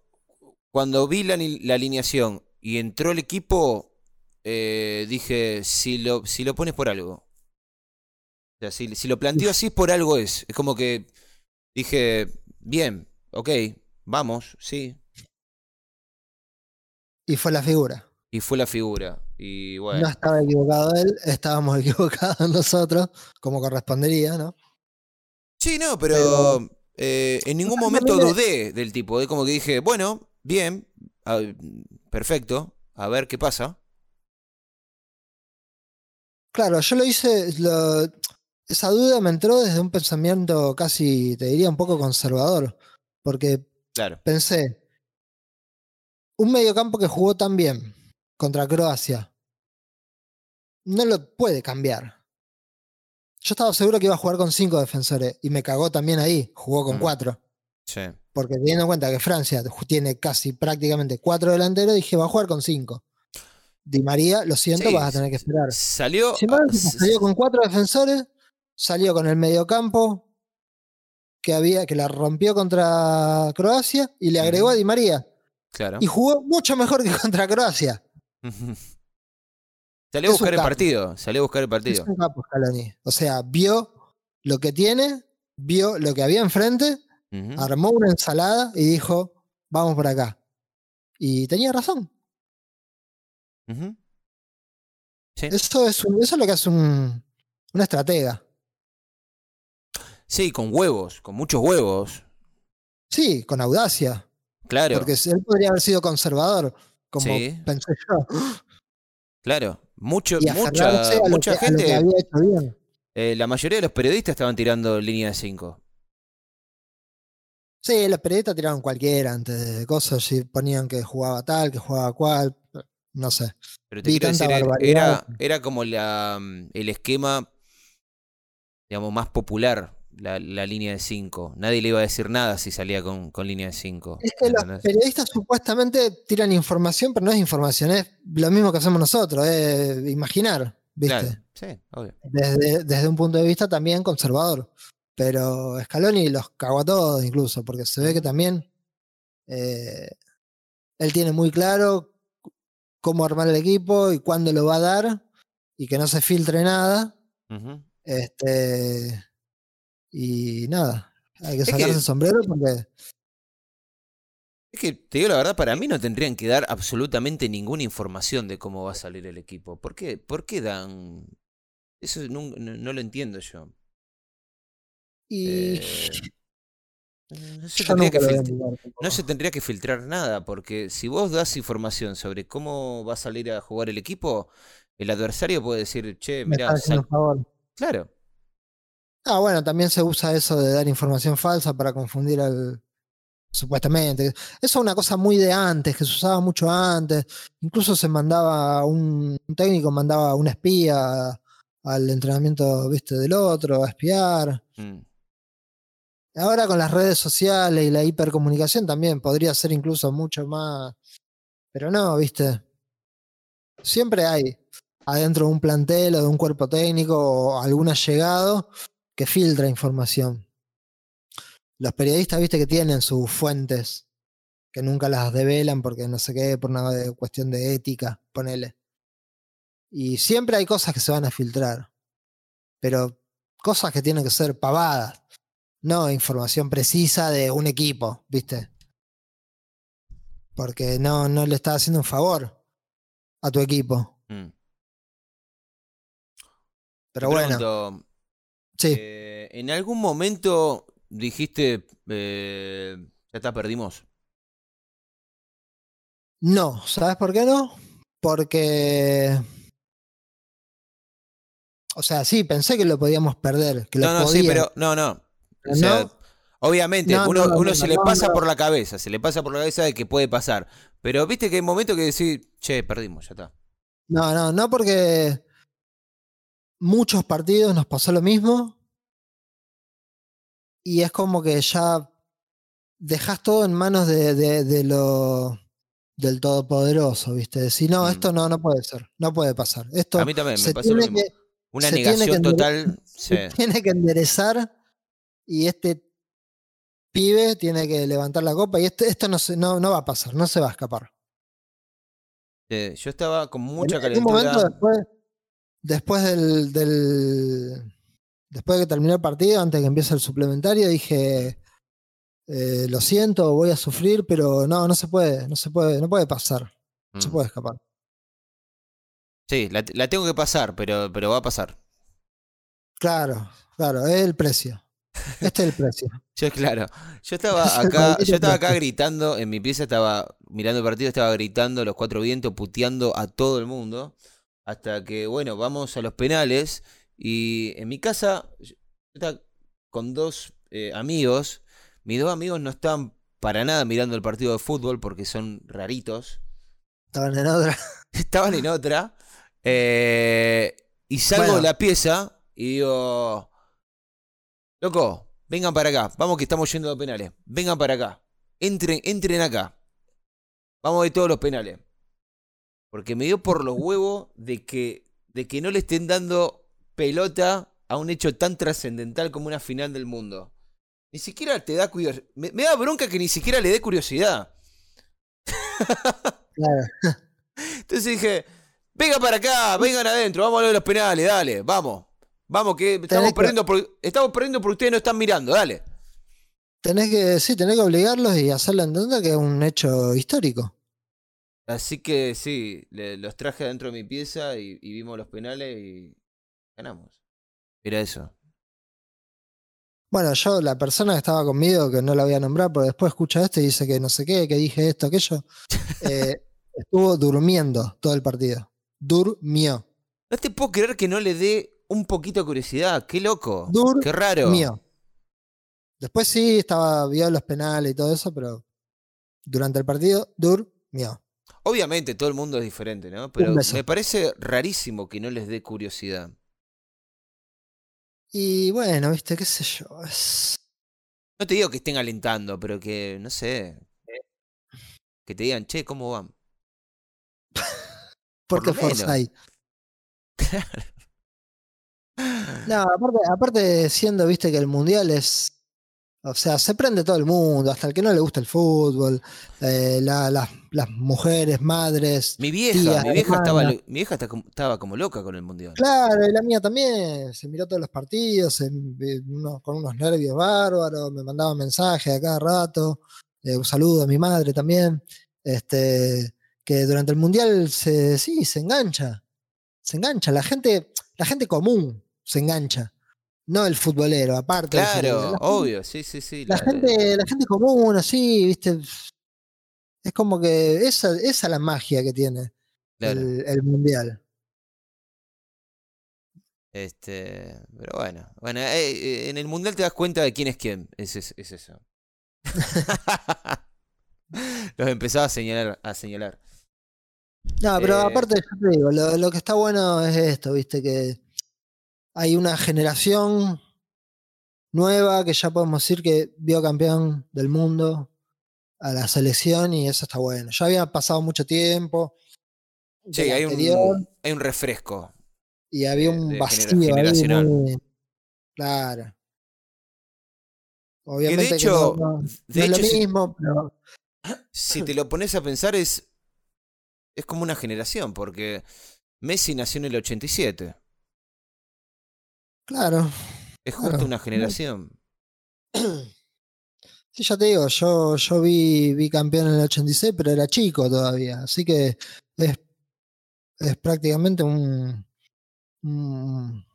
Speaker 1: cuando vi la, la alineación y entró el equipo. eh, dije, si lo, si lo pones por algo. O sea, si, si lo planteo así, por algo es. Es como que dije, bien, ok, vamos, sí.
Speaker 2: Y fue la figura.
Speaker 1: Y fue la figura. Y
Speaker 2: No estaba equivocado él, estábamos equivocados nosotros, como correspondería, ¿no?
Speaker 1: Sí, no, pero,
Speaker 2: Pero-
Speaker 1: eh, en ningún momento dudé del tipo. Es como que dije, bueno, bien, perfecto, a ver qué pasa.
Speaker 2: Claro, yo lo hice, lo- esa duda me entró desde un pensamiento casi, te diría, un poco conservador, porque
Speaker 1: Claro.
Speaker 2: pensé, un mediocampo que jugó tan bien contra Croacia, no lo puede cambiar. Yo estaba seguro que iba a jugar con cinco defensores y me cagó también ahí, jugó con
Speaker 1: Mm.
Speaker 2: cuatro.
Speaker 1: Sí.
Speaker 2: Porque teniendo en cuenta que Francia tiene casi prácticamente cuatro delanteros, dije, va a jugar con cinco. Di María, lo siento,
Speaker 1: Sí,
Speaker 2: vas a tener que esperar.
Speaker 1: Salió.
Speaker 2: Embargo, salió con cuatro defensores, salió con el mediocampo que había, que la rompió contra Croacia y le agregó a Di María.
Speaker 1: Claro.
Speaker 2: Y jugó mucho mejor que contra Croacia.
Speaker 1: Salió a buscar el partido. Salió a buscar el
Speaker 2: Es
Speaker 1: partido.
Speaker 2: un capo Scaloni. O sea, vio lo que tiene, vio lo que había enfrente, armó una ensalada y dijo, vamos por acá. Y tenía razón.
Speaker 1: Sí.
Speaker 2: Eso es, un- eso es lo que hace un, una estratega.
Speaker 1: Sí, con huevos, con muchos huevos.
Speaker 2: Sí, con audacia.
Speaker 1: Claro,
Speaker 2: Porque él podría haber sido conservador, como
Speaker 1: Sí.
Speaker 2: pensé yo.
Speaker 1: claro. Mucho, mucha, mucha gente, eh, la mayoría de los periodistas estaban tirando línea de 5.
Speaker 2: Sí, los periodistas tiraron cualquiera antes de cosas y ponían que jugaba tal, que jugaba cual. No sé.
Speaker 1: Pero te quiero decir, era, era como la, mm, el esquema, digamos, más popular, la, la línea de 5. Nadie le iba a decir nada si salía con, con línea de 5.
Speaker 2: Es que los periodistas supuestamente tiran información, pero no es información, es lo mismo que hacemos nosotros, es imaginar, ¿viste?
Speaker 1: Claro, sí, obvio.
Speaker 2: Desde, desde un punto de vista también conservador. Pero Scaloni los cagó a todos incluso, porque se ve que también eh, él tiene muy claro cómo armar el equipo y cuándo lo va a dar y que no se filtre nada. Este, y nada, hay que
Speaker 1: Es
Speaker 2: sacarse
Speaker 1: que-
Speaker 2: el sombrero porque
Speaker 1: Es que, te digo la verdad, para mí no tendrían que dar absolutamente ninguna información de cómo va a salir el equipo. ¿Por qué, ¿Por qué dan...? Eso no, no- no lo entiendo yo.
Speaker 2: y
Speaker 1: Eh, no, se
Speaker 2: yo
Speaker 1: tendría que no se tendría que filtrar nada, porque si vos das información sobre cómo va a salir a jugar el equipo, el adversario puede decir, che,
Speaker 2: Me está favor.
Speaker 1: claro,
Speaker 2: Ah, bueno, también se usa eso de dar información falsa para confundir al. Supuestamente. Eso es una cosa muy de antes, que se usaba mucho antes. Incluso se mandaba un, un técnico, mandaba un espía al entrenamiento, viste, del otro, a espiar.
Speaker 1: mm,
Speaker 2: Ahora con las redes sociales y la hipercomunicación también podría ser incluso mucho más. Pero no, viste. Siempre hay adentro de un plantel o de un cuerpo técnico o algún allegado que filtra información. Los periodistas, viste, que tienen sus fuentes, que nunca las develan porque no sé qué, por una de- cuestión de ética, ponele. Y siempre hay cosas que se van a filtrar. Pero cosas que tienen que ser pavadas. No información precisa de un equipo, ¿viste? Porque no, no le estás haciendo un favor a tu equipo.
Speaker 1: mm.
Speaker 2: Pero
Speaker 1: Te
Speaker 2: bueno,
Speaker 1: pregunto,
Speaker 2: sí.
Speaker 1: eh, ¿en algún momento dijiste, eh, ya está, perdimos?
Speaker 2: No, ¿sabes por qué no? Porque. O sea, sí, pensé que lo podíamos perder. Que lo
Speaker 1: No, no, sí, pero no, no. O
Speaker 2: ¿No?
Speaker 1: sea, obviamente,
Speaker 2: No,
Speaker 1: uno,
Speaker 2: no,
Speaker 1: uno
Speaker 2: no,
Speaker 1: se le pasa por la cabeza, se le pasa por la cabeza de que puede pasar. Pero viste que hay momentos que decís, che, perdimos, ya está.
Speaker 2: No, no, no porque muchos partidos nos pasó lo mismo y es como que ya dejas todo en manos de, de- de lo del todopoderoso, ¿viste? Decir, no,
Speaker 1: Mm.
Speaker 2: esto no, no puede ser, no puede pasar. Esto
Speaker 1: A mí también me pasó lo
Speaker 2: tiene
Speaker 1: mismo.
Speaker 2: que,
Speaker 1: Una negación total. sí.
Speaker 2: se tiene que enderezar y este pibe tiene que levantar la copa y este, esto no, se, no, no va a pasar, no se va a escapar.
Speaker 1: Sí, Yo estaba con mucha
Speaker 2: en, en un momento
Speaker 1: calentura.
Speaker 2: después, después del, del- después de que terminó el partido, antes de que empiece el suplementario, dije eh, lo siento, voy a sufrir, pero no, no se puede, no se puede, no puede pasar, no se
Speaker 1: Mm.
Speaker 2: puede escapar.
Speaker 1: Sí, la, la tengo que pasar, pero, pero va a pasar.
Speaker 2: Claro, claro, es el precio. Este es el precio.
Speaker 1: Yo, claro, yo estaba acá, yo estaba acá gritando, en mi pieza estaba mirando el partido, estaba gritando los cuatro vientos, puteando a todo el mundo, hasta que, bueno, vamos a los penales, y en mi casa, yo estaba con dos eh, amigos, mis dos amigos no estaban para nada mirando el partido de fútbol porque son raritos,
Speaker 2: Estaban en otra.
Speaker 1: estaban en otra, eh, y salgo
Speaker 2: Bueno.
Speaker 1: de la pieza y digo, loco, vengan para acá, vamos que estamos yendo a los penales, vengan para acá, entren, entren acá, vamos a ver todos los penales. Porque me dio por los huevos de que, de que no le estén dando pelota a un hecho tan trascendental como una final del mundo. Ni siquiera te da curiosidad. Me, me da bronca que ni siquiera le dé curiosidad.
Speaker 2: Claro.
Speaker 1: Entonces dije, venga para acá, vengan adentro, vamos a ver los penales, dale, vamos. Vamos, que estamos perdiendo, por, estamos perdiendo porque ustedes no están mirando, dale.
Speaker 2: Tenés que, sí, tenés que obligarlos y hacerle entender que es un hecho histórico.
Speaker 1: Así que sí, le- los traje adentro de mi pieza y, y vimos los penales y ganamos. Era eso.
Speaker 2: Bueno, yo, la persona que estaba conmigo, que no la voy a nombrar, pero después escucha esto y dice que no sé qué, que dije esto, aquello, eh, estuvo durmiendo todo el partido. Durmió.
Speaker 1: No te puedo creer que no le dé un poquito de curiosidad. Qué loco.
Speaker 2: Dur-
Speaker 1: Qué raro.
Speaker 2: Mío. Después sí, estaba, vio los penales y todo eso, pero durante el partido, durmió.
Speaker 1: Obviamente todo el mundo es diferente, ¿no? Pero me parece rarísimo que no les dé curiosidad.
Speaker 2: Y bueno, viste, qué sé yo. es-
Speaker 1: No te digo que estén alentando, pero que, no sé. Que te digan, che, ¿cómo van?
Speaker 2: ¿Por
Speaker 1: Por
Speaker 2: forzáis? No, aparte, aparte siendo, viste, que el mundial es. O sea, se prende todo el mundo, hasta el que no le gusta el fútbol, eh, la- las- las mujeres, madres.
Speaker 1: Mi vieja, mi vieja estaba, mi vieja estaba como loca con el mundial.
Speaker 2: Claro, y la mía también. Se miró todos los partidos se- uno- con unos nervios bárbaros, me mandaba mensajes a cada rato. eh, un saludo a mi madre también. Este, que durante el mundial se, sí, se engancha. Se engancha. La gente, la gente común se engancha. No el futbolero, aparte. futbolero.
Speaker 1: Claro,
Speaker 2: La
Speaker 1: obvio, sí, sí, sí.
Speaker 2: la
Speaker 1: la-
Speaker 2: gente, la gente común, así, viste. Es como que esa, esa es la magia que tiene
Speaker 1: claro.
Speaker 2: el, el mundial.
Speaker 1: Este, pero bueno, bueno, eh, eh, en el mundial te das cuenta de quién es quién, es, es, es eso. Los empezaba a señalar, a señalar.
Speaker 2: No, pero
Speaker 1: Eh,
Speaker 2: aparte, yo te digo, lo, lo que está bueno es esto, viste, que hay una generación nueva que ya podemos decir que vio campeón del mundo a la selección y eso está bueno. Ya había pasado mucho tiempo.
Speaker 1: Sí, hay
Speaker 2: anterior,
Speaker 1: un, hay un refresco.
Speaker 2: y había
Speaker 1: de-
Speaker 2: un
Speaker 1: de
Speaker 2: vacío ahí muy- claro. Obviamente que
Speaker 1: hecho-
Speaker 2: no, no- no
Speaker 1: de
Speaker 2: es lo
Speaker 1: hecho, si-
Speaker 2: mismo, pero
Speaker 1: Si te lo pones a pensar, es, es como una generación, porque Messi nació en el 87.
Speaker 2: Claro.
Speaker 1: Es justo una generación.
Speaker 2: Sí, ya te digo, yo, yo vi, vi campeón en el 86, pero era chico todavía. Así que es, es prácticamente un, un-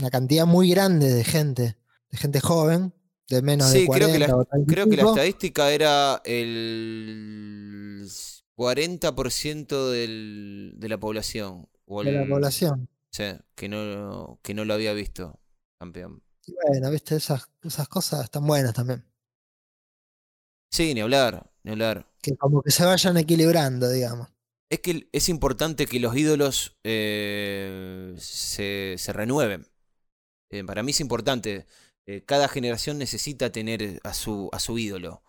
Speaker 2: una cantidad muy grande de gente, de gente joven, de menos de
Speaker 1: Sí, creo
Speaker 2: 40
Speaker 1: que, la,
Speaker 2: o
Speaker 1: creo que la
Speaker 2: 35.
Speaker 1: estadística era el 40% del, de la población. O
Speaker 2: de la población.
Speaker 1: Sí, que no, que no lo había visto campeón.
Speaker 2: Y bueno, viste, esas, esas cosas están buenas también.
Speaker 1: Sí, ni hablar, ni hablar.
Speaker 2: Que como que se vayan equilibrando, digamos.
Speaker 1: Es que es importante que los ídolos eh, se, se renueven. Eh, para mí es importante. Eh, cada generación necesita tener a su, a su ídolo.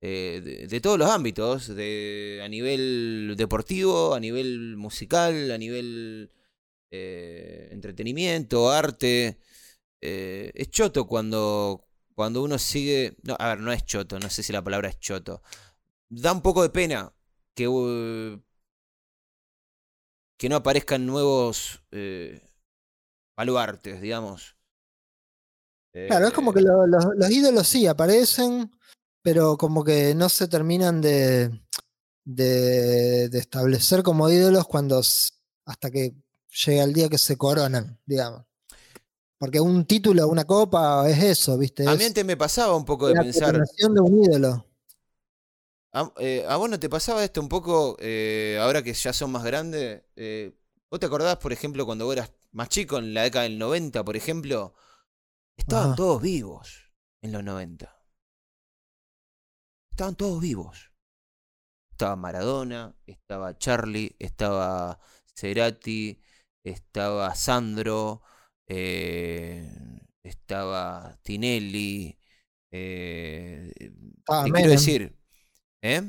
Speaker 1: De, de todos los ámbitos, de, a nivel deportivo, a nivel musical, a nivel eh, entretenimiento, arte. Eh, es choto cuando, cuando uno sigue... No, a ver, no es choto, no sé si la palabra es choto. Da un poco de pena que, uh, que no aparezcan nuevos eh, baluartes, digamos.
Speaker 2: Claro, es como que
Speaker 1: Eh,
Speaker 2: lo- lo- los ídolos sí aparecen, pero como que no se terminan de, de, de establecer como ídolos cuando hasta que llegue el día que se coronan, digamos. Porque un título, una copa, es eso, ¿viste?
Speaker 1: A mí antes me pasaba un poco de
Speaker 2: la
Speaker 1: pensar.
Speaker 2: coronación de un ídolo.
Speaker 1: A, eh, ¿a vos no te pasaba esto un poco eh, ahora que ya son más grandes? Eh, ¿Vos te acordás, por ejemplo, cuando vos eras más chico, en la década del 90, por ejemplo? Estaban todos vivos en los 90. Estaban todos vivos. Estaba Maradona, estaba Charlie, estaba Cerati, estaba Sandro, eh, estaba Tinelli. eh,
Speaker 2: Estaba
Speaker 1: quiero
Speaker 2: Menem.
Speaker 1: decir, ¿eh?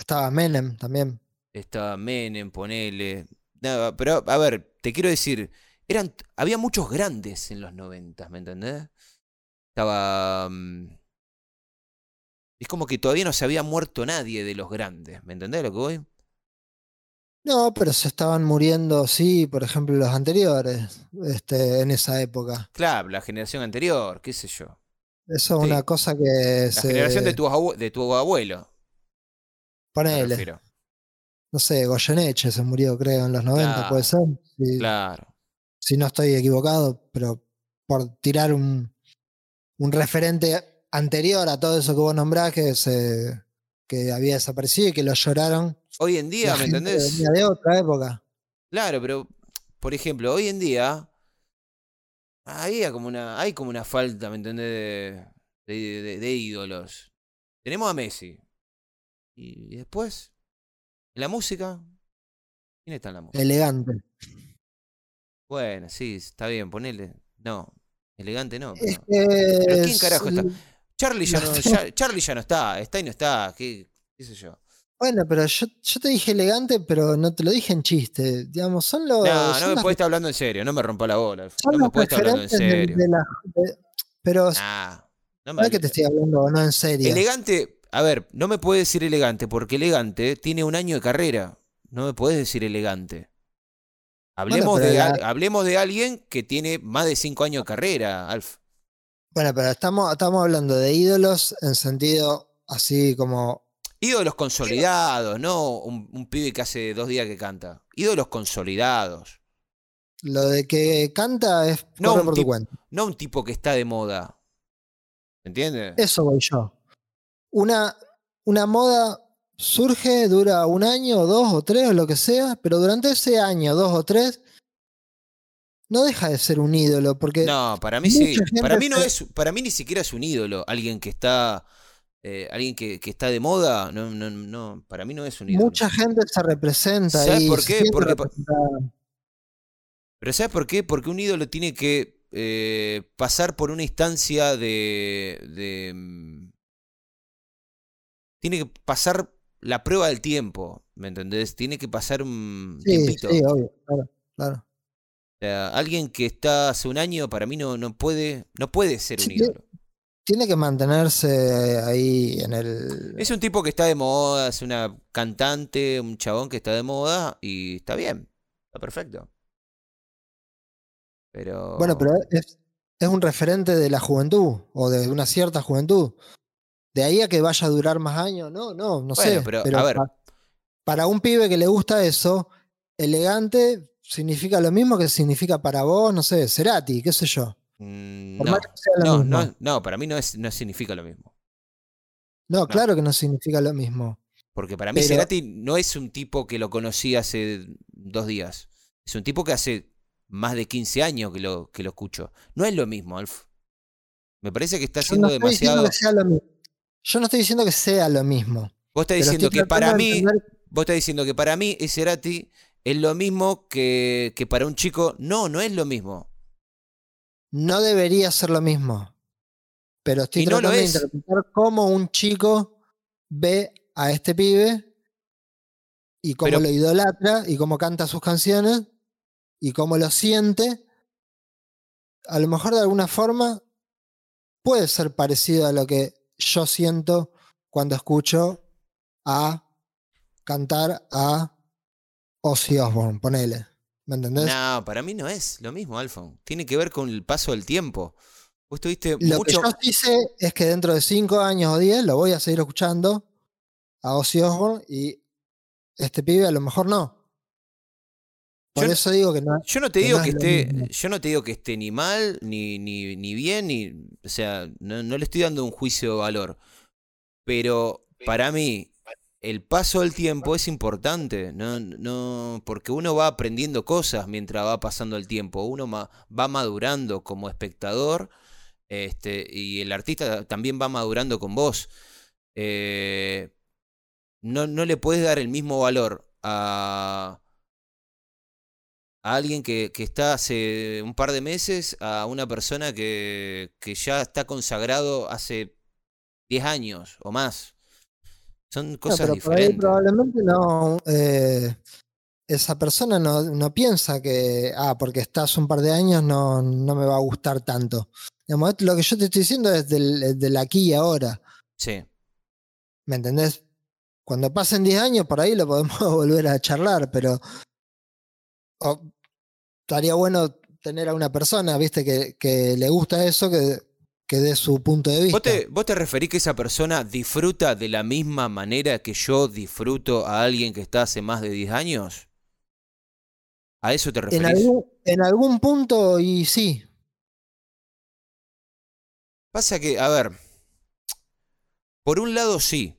Speaker 2: Estaba Menem también.
Speaker 1: Estaba Menem, ponele. Nada, pero a ver, te quiero decir, eran, había muchos grandes en los 90, ¿me entendés? Estaba. mm, Es como que todavía no se había muerto nadie de los grandes, ¿me entendés lo que voy?
Speaker 2: No, pero se estaban muriendo, sí, por ejemplo, los anteriores, este, en esa época.
Speaker 1: Claro, la generación anterior, qué sé yo.
Speaker 2: Eso es
Speaker 1: Sí.
Speaker 2: una cosa que
Speaker 1: La
Speaker 2: se
Speaker 1: generación de tu, de tu abuelo,
Speaker 2: ponele. No sé, Goyeneche se murió, creo, en los 90, puede ser. Si,
Speaker 1: Claro.
Speaker 2: si no estoy equivocado, pero por tirar un, un referente anterior a todo eso que vos nombrás, que se que había desaparecido y que lo lloraron.
Speaker 1: Hoy en día,
Speaker 2: la
Speaker 1: ¿me entendés?
Speaker 2: venía de otra época.
Speaker 1: Claro, pero, por ejemplo, hoy en día había como una, hay como una falta, ¿me entendés? De, de- de- de ídolos. Tenemos a Messi. Y después, la música, ¿quién está en la música?
Speaker 2: Elegante.
Speaker 1: Bueno, sí, está bien, ponele. No, elegante no.
Speaker 2: Es
Speaker 1: pero-
Speaker 2: que
Speaker 1: ¿Pero quién carajo está? Charlie ya
Speaker 2: no
Speaker 1: ya- Charlie ya no está, está y no está, qué, qué sé yo.
Speaker 2: Bueno, pero yo, yo te dije elegante, pero no te lo dije en chiste. Digamos, son los.
Speaker 1: No, no me puedes estar hablando en serio, no me rompa la bola.
Speaker 2: son
Speaker 1: No me puedes estar hablando en
Speaker 2: de-
Speaker 1: serio.
Speaker 2: de la- de- pero
Speaker 1: Nah, no me
Speaker 2: no es que te estoy hablando no en serio.
Speaker 1: Elegante, a ver, no me puedes decir elegante porque elegante tiene un año de carrera. No me puedes decir elegante. Hablemos, de,
Speaker 2: la-
Speaker 1: hablemos de alguien que tiene más de cinco años de carrera, Alf.
Speaker 2: Bueno, pero estamos, estamos hablando de ídolos en sentido así como.
Speaker 1: Ídolos consolidados, no un, un pibe que hace dos días que canta. Ídolos consolidados.
Speaker 2: Lo de que canta es
Speaker 1: No, un
Speaker 2: por tu
Speaker 1: tip-
Speaker 2: cuenta.
Speaker 1: No un tipo que está de moda. ¿Entiendes?
Speaker 2: Eso voy yo. Una, una moda surge, dura un año, dos o tres, o lo que sea, pero durante ese año, dos o tres, no deja de ser un ídolo, porque
Speaker 1: No, para mí sí. Para mí no es, para mí ni siquiera es un ídolo. Alguien que está, eh, alguien que, que está de moda, no, no, no, para mí no es un ídolo.
Speaker 2: mucha gente se representa
Speaker 1: ¿Sabes por qué? Porque. Pero ¿sabes por qué? Porque un ídolo tiene que eh, pasar por una instancia de, de, mm, Tiene que pasar la prueba del tiempo, ¿me entendés? Tiene que pasar un
Speaker 2: Sí,
Speaker 1: tiempito.
Speaker 2: sí, obvio, claro, claro.
Speaker 1: O sea, alguien que está hace un año, para mí no, no puede, no puede ser un ídolo.
Speaker 2: Tiene que mantenerse ahí en el.
Speaker 1: Es un tipo que está de moda, es una cantante, un chabón que está de moda y está bien, está perfecto. Pero.
Speaker 2: Bueno, pero es, es un referente de la juventud o de una cierta juventud. De ahí a que vaya a durar más años, no, no, no
Speaker 1: Bueno,
Speaker 2: sé.
Speaker 1: pero,
Speaker 2: pero
Speaker 1: a ver.
Speaker 2: pa- para un pibe que le gusta eso, elegante significa lo mismo que significa para vos, no sé, Cerati, qué sé yo.
Speaker 1: Mm, no, no, no, no, para mí no, es, no significa lo mismo.
Speaker 2: No, claro que no significa lo mismo.
Speaker 1: Porque para mí
Speaker 2: Pero-
Speaker 1: Cerati no es un tipo que lo conocí hace dos días. Es un tipo que hace más de 15 años que lo, que lo escucho. No es lo mismo, Alf. Me parece que está siendo demasiado.
Speaker 2: Yo no estoy diciendo que sea lo mismo.
Speaker 1: Vos estás diciendo que para mí.
Speaker 2: entender-
Speaker 1: Vos estás diciendo que para mí ese Cerati es lo mismo que, que para un chico. No, no es lo mismo.
Speaker 2: No debería ser lo mismo. Pero estoy
Speaker 1: Y no lo
Speaker 2: tratando de
Speaker 1: es.
Speaker 2: interpretar cómo un chico ve a este pibe y cómo
Speaker 1: Pero-
Speaker 2: lo idolatra y cómo canta sus canciones y cómo lo siente. A lo mejor de alguna forma puede ser parecido a lo que yo siento cuando escucho a cantar a Ozzy Osbourne, ponele. ¿Me entendés?
Speaker 1: No, para mí no es lo mismo, Alfon. Tiene que ver con el paso del tiempo. Vos tuviste
Speaker 2: Lo que yo sí sé es que dentro de 5 años o 10 lo voy a seguir escuchando a Ozzy Osbourne y este pibe a lo mejor no. Por
Speaker 1: Yo-
Speaker 2: eso digo que no.
Speaker 1: Yo no te
Speaker 2: que
Speaker 1: digo
Speaker 2: no
Speaker 1: que esté, yo no te digo que esté ni mal, ni, ni, ni bien, ni, o sea, no, no le estoy dando un juicio de valor. Pero para mí, el paso del tiempo es importante, no, no, porque uno va aprendiendo cosas mientras va pasando el tiempo, uno va madurando como espectador, este, y el artista también va madurando con vos. Eh, no, no le puedes dar el mismo valor a, a alguien que, que está hace un par de meses a una persona que, que ya está consagrado hace 10 años o más. Son
Speaker 2: No,
Speaker 1: cosas
Speaker 2: pero por ahí
Speaker 1: diferentes.
Speaker 2: probablemente no. eh, esa persona no, no piensa que, ah, porque estás un par de años no, no me va a gustar tanto. Digamos, lo que yo te estoy diciendo es del, del aquí y ahora.
Speaker 1: Sí,
Speaker 2: ¿Me entendés? Cuando pasen 10 años, por ahí lo podemos volver a charlar, pero estaría bueno tener a una persona, viste, que, que le gusta eso, que, que dé su punto de vista.
Speaker 1: ¿Vos te, ¿Vos te referís que esa persona disfruta de la misma manera que yo disfruto a alguien que está hace más de 10 años? ¿A eso te
Speaker 2: en,
Speaker 1: referís?
Speaker 2: algún, en algún punto, y sí,
Speaker 1: Pasa que, a ver, por un lado sí,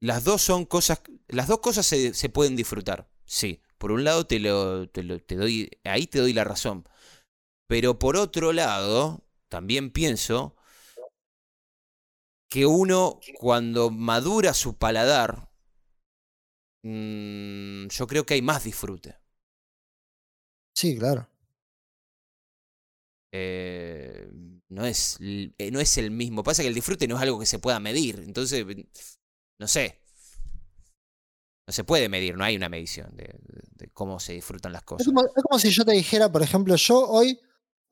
Speaker 1: las dos son cosas, las dos cosas se, se pueden disfrutar, sí. Por un lado te lo, te lo- te doy, ahí te doy la razón. Pero por otro lado, también pienso que uno cuando madura su paladar, mm, yo creo que hay más disfrute.
Speaker 2: sí, claro.
Speaker 1: Eh, no, es, eh, no es el mismo. Pasa que el disfrute no es algo que se pueda medir. Entonces, no sé. No se puede medir, no hay una medición de, cómo se disfrutan las
Speaker 2: Es
Speaker 1: cosas.
Speaker 2: como, es como si yo te dijera, por ejemplo, yo hoy,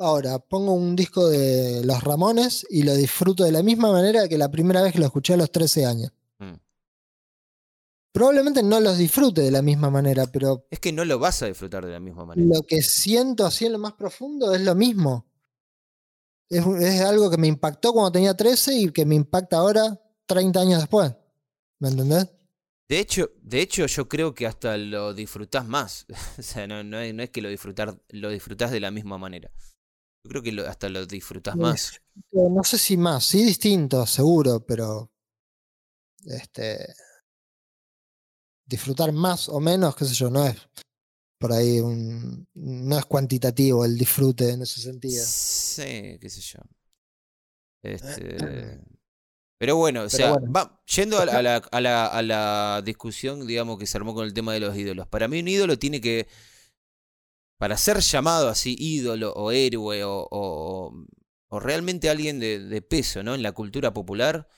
Speaker 2: ahora, pongo un disco de Los Ramones y lo disfruto de la misma manera que la primera vez que lo escuché a los 13 años.
Speaker 1: Mm.
Speaker 2: Probablemente no los disfrute de la misma manera, pero
Speaker 1: Es que no lo vas a disfrutar de la misma manera.
Speaker 2: lo que siento así en lo más profundo es lo mismo. Es, es algo que me impactó cuando tenía 13 y que me impacta ahora 30 años después. ¿Me entendés?
Speaker 1: De hecho, de hecho, yo creo que hasta lo disfrutás más. o sea, no, no es, no es que lo disfrutar, lo disfrutás de la misma manera. Yo creo que lo- hasta lo disfrutás
Speaker 2: Sí.
Speaker 1: más.
Speaker 2: Eh, No sé si más, sí distinto, seguro, pero este disfrutar más o menos, qué sé yo, no es por ahí un no es cuantitativo el disfrute en ese sentido.
Speaker 1: Sí, qué sé yo. Este, pero bueno, o
Speaker 2: Pero
Speaker 1: sea,
Speaker 2: bueno.
Speaker 1: va, yendo a la, a, la, a, la, a la discusión, digamos, que se armó con el tema de los ídolos. Para mí un ídolo tiene que, para ser llamado así ídolo o héroe o, o, o- o realmente alguien de, de peso, ¿no? En la cultura popular,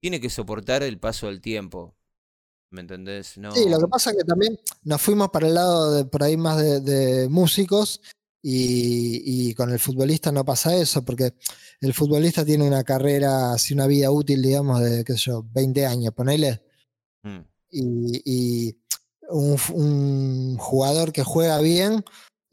Speaker 1: tiene que soportar el paso del tiempo. ¿Me entendés? No,
Speaker 2: Sí, lo que pasa es que también nos fuimos para el lado de por ahí más de, de músicos y, y con el futbolista no pasa eso, porque el futbolista tiene una carrera, así una vida útil, digamos, de, qué sé yo, 20 años, ponele.
Speaker 1: Mm,
Speaker 2: y, y un, f- un jugador que juega bien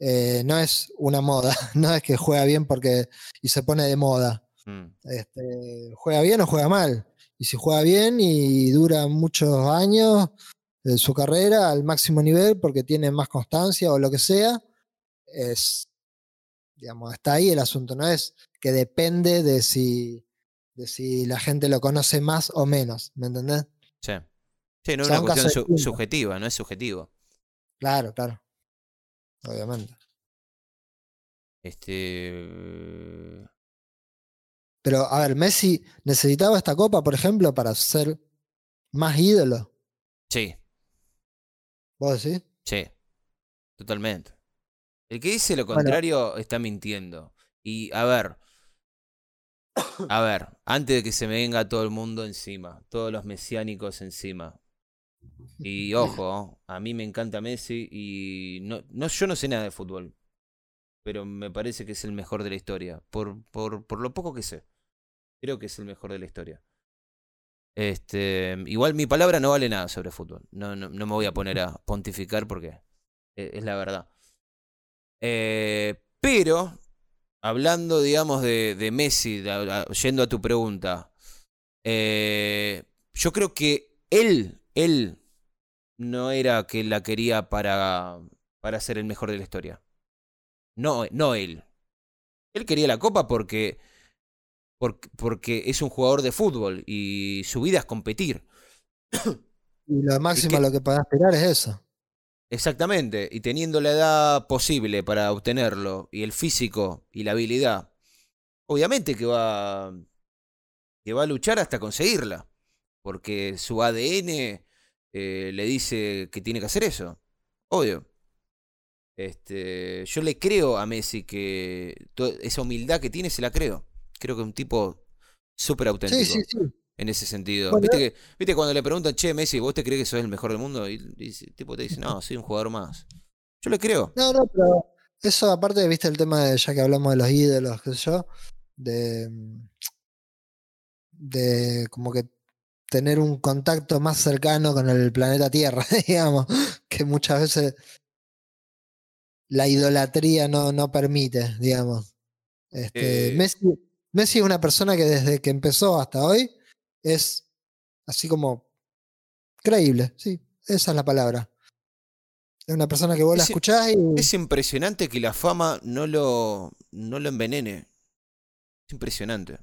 Speaker 2: eh, no es una moda, no es que juega bien porque y se pone de moda.
Speaker 1: mm.
Speaker 2: Este, juega bien o juega mal. Y si juega bien y dura muchos años de su carrera al máximo nivel porque tiene más constancia o lo que sea, es, digamos, está ahí el asunto, no es que depende de si, de si la gente lo conoce más o menos, ¿me entendés?
Speaker 1: Sí. Sí, no es una cuestión su- subjetiva, no es subjetivo.
Speaker 2: Claro, claro. Obviamente.
Speaker 1: Este.
Speaker 2: Pero, a ver, Messi necesitaba esta copa, por ejemplo, para ser más ídolo.
Speaker 1: Sí,
Speaker 2: ¿Vos decís?
Speaker 1: Sí, totalmente. El que dice lo
Speaker 2: Bueno.
Speaker 1: contrario está mintiendo. Y a ver, a ver, antes de que se me venga todo el mundo encima, todos los mesiánicos encima. Y ojo, a mí me encanta Messi y no, no, yo no sé nada de fútbol, pero me parece que es el mejor de la historia, por, por, por lo poco que sé. Creo que es el mejor de la historia. Este, igual mi palabra no vale nada sobre fútbol. No, no, no me voy a poner a pontificar porque e- es la verdad. Eh, pero, hablando, digamos, de, de Messi, de- a- yendo a tu pregunta, eh, yo creo que él, él no era que la quería para, para ser el mejor de la historia. No, no él. Él quería la copa porque, porque, porque es un jugador de fútbol y su vida es competir.
Speaker 2: Y lo máximo
Speaker 1: que-
Speaker 2: lo que podés aspirar es eso.
Speaker 1: Exactamente, y teniendo la edad posible para obtenerlo, y el físico y la habilidad, obviamente que va, que va a luchar hasta conseguirla, porque su ADN eh, le dice que tiene que hacer eso, obvio. Este, yo le creo a Messi que esa humildad que tiene se la creo. Creo que es un tipo súper auténtico
Speaker 2: Sí, sí, sí.
Speaker 1: en ese sentido.
Speaker 2: Bueno,
Speaker 1: ¿Viste, que, ¿Viste cuando le preguntan, che, Messi, ¿vos te crees que sos el mejor del mundo? Y, y el tipo te dice, no, soy un jugador más. Yo le creo.
Speaker 2: No, no, pero eso aparte, viste el tema de, ya que hablamos de los ídolos, qué sé yo, de, mm, de como que tener un contacto más cercano con el planeta Tierra, digamos, que muchas veces la idolatría no, no permite, digamos. Este,
Speaker 1: Eh.
Speaker 2: Messi, Messi es una persona que desde que empezó hasta hoy es así como creíble, sí, esa es la palabra. Es una persona que vos la
Speaker 1: Es-
Speaker 2: escuchás y...
Speaker 1: Es impresionante que la fama no lo, no lo envenene. Es impresionante.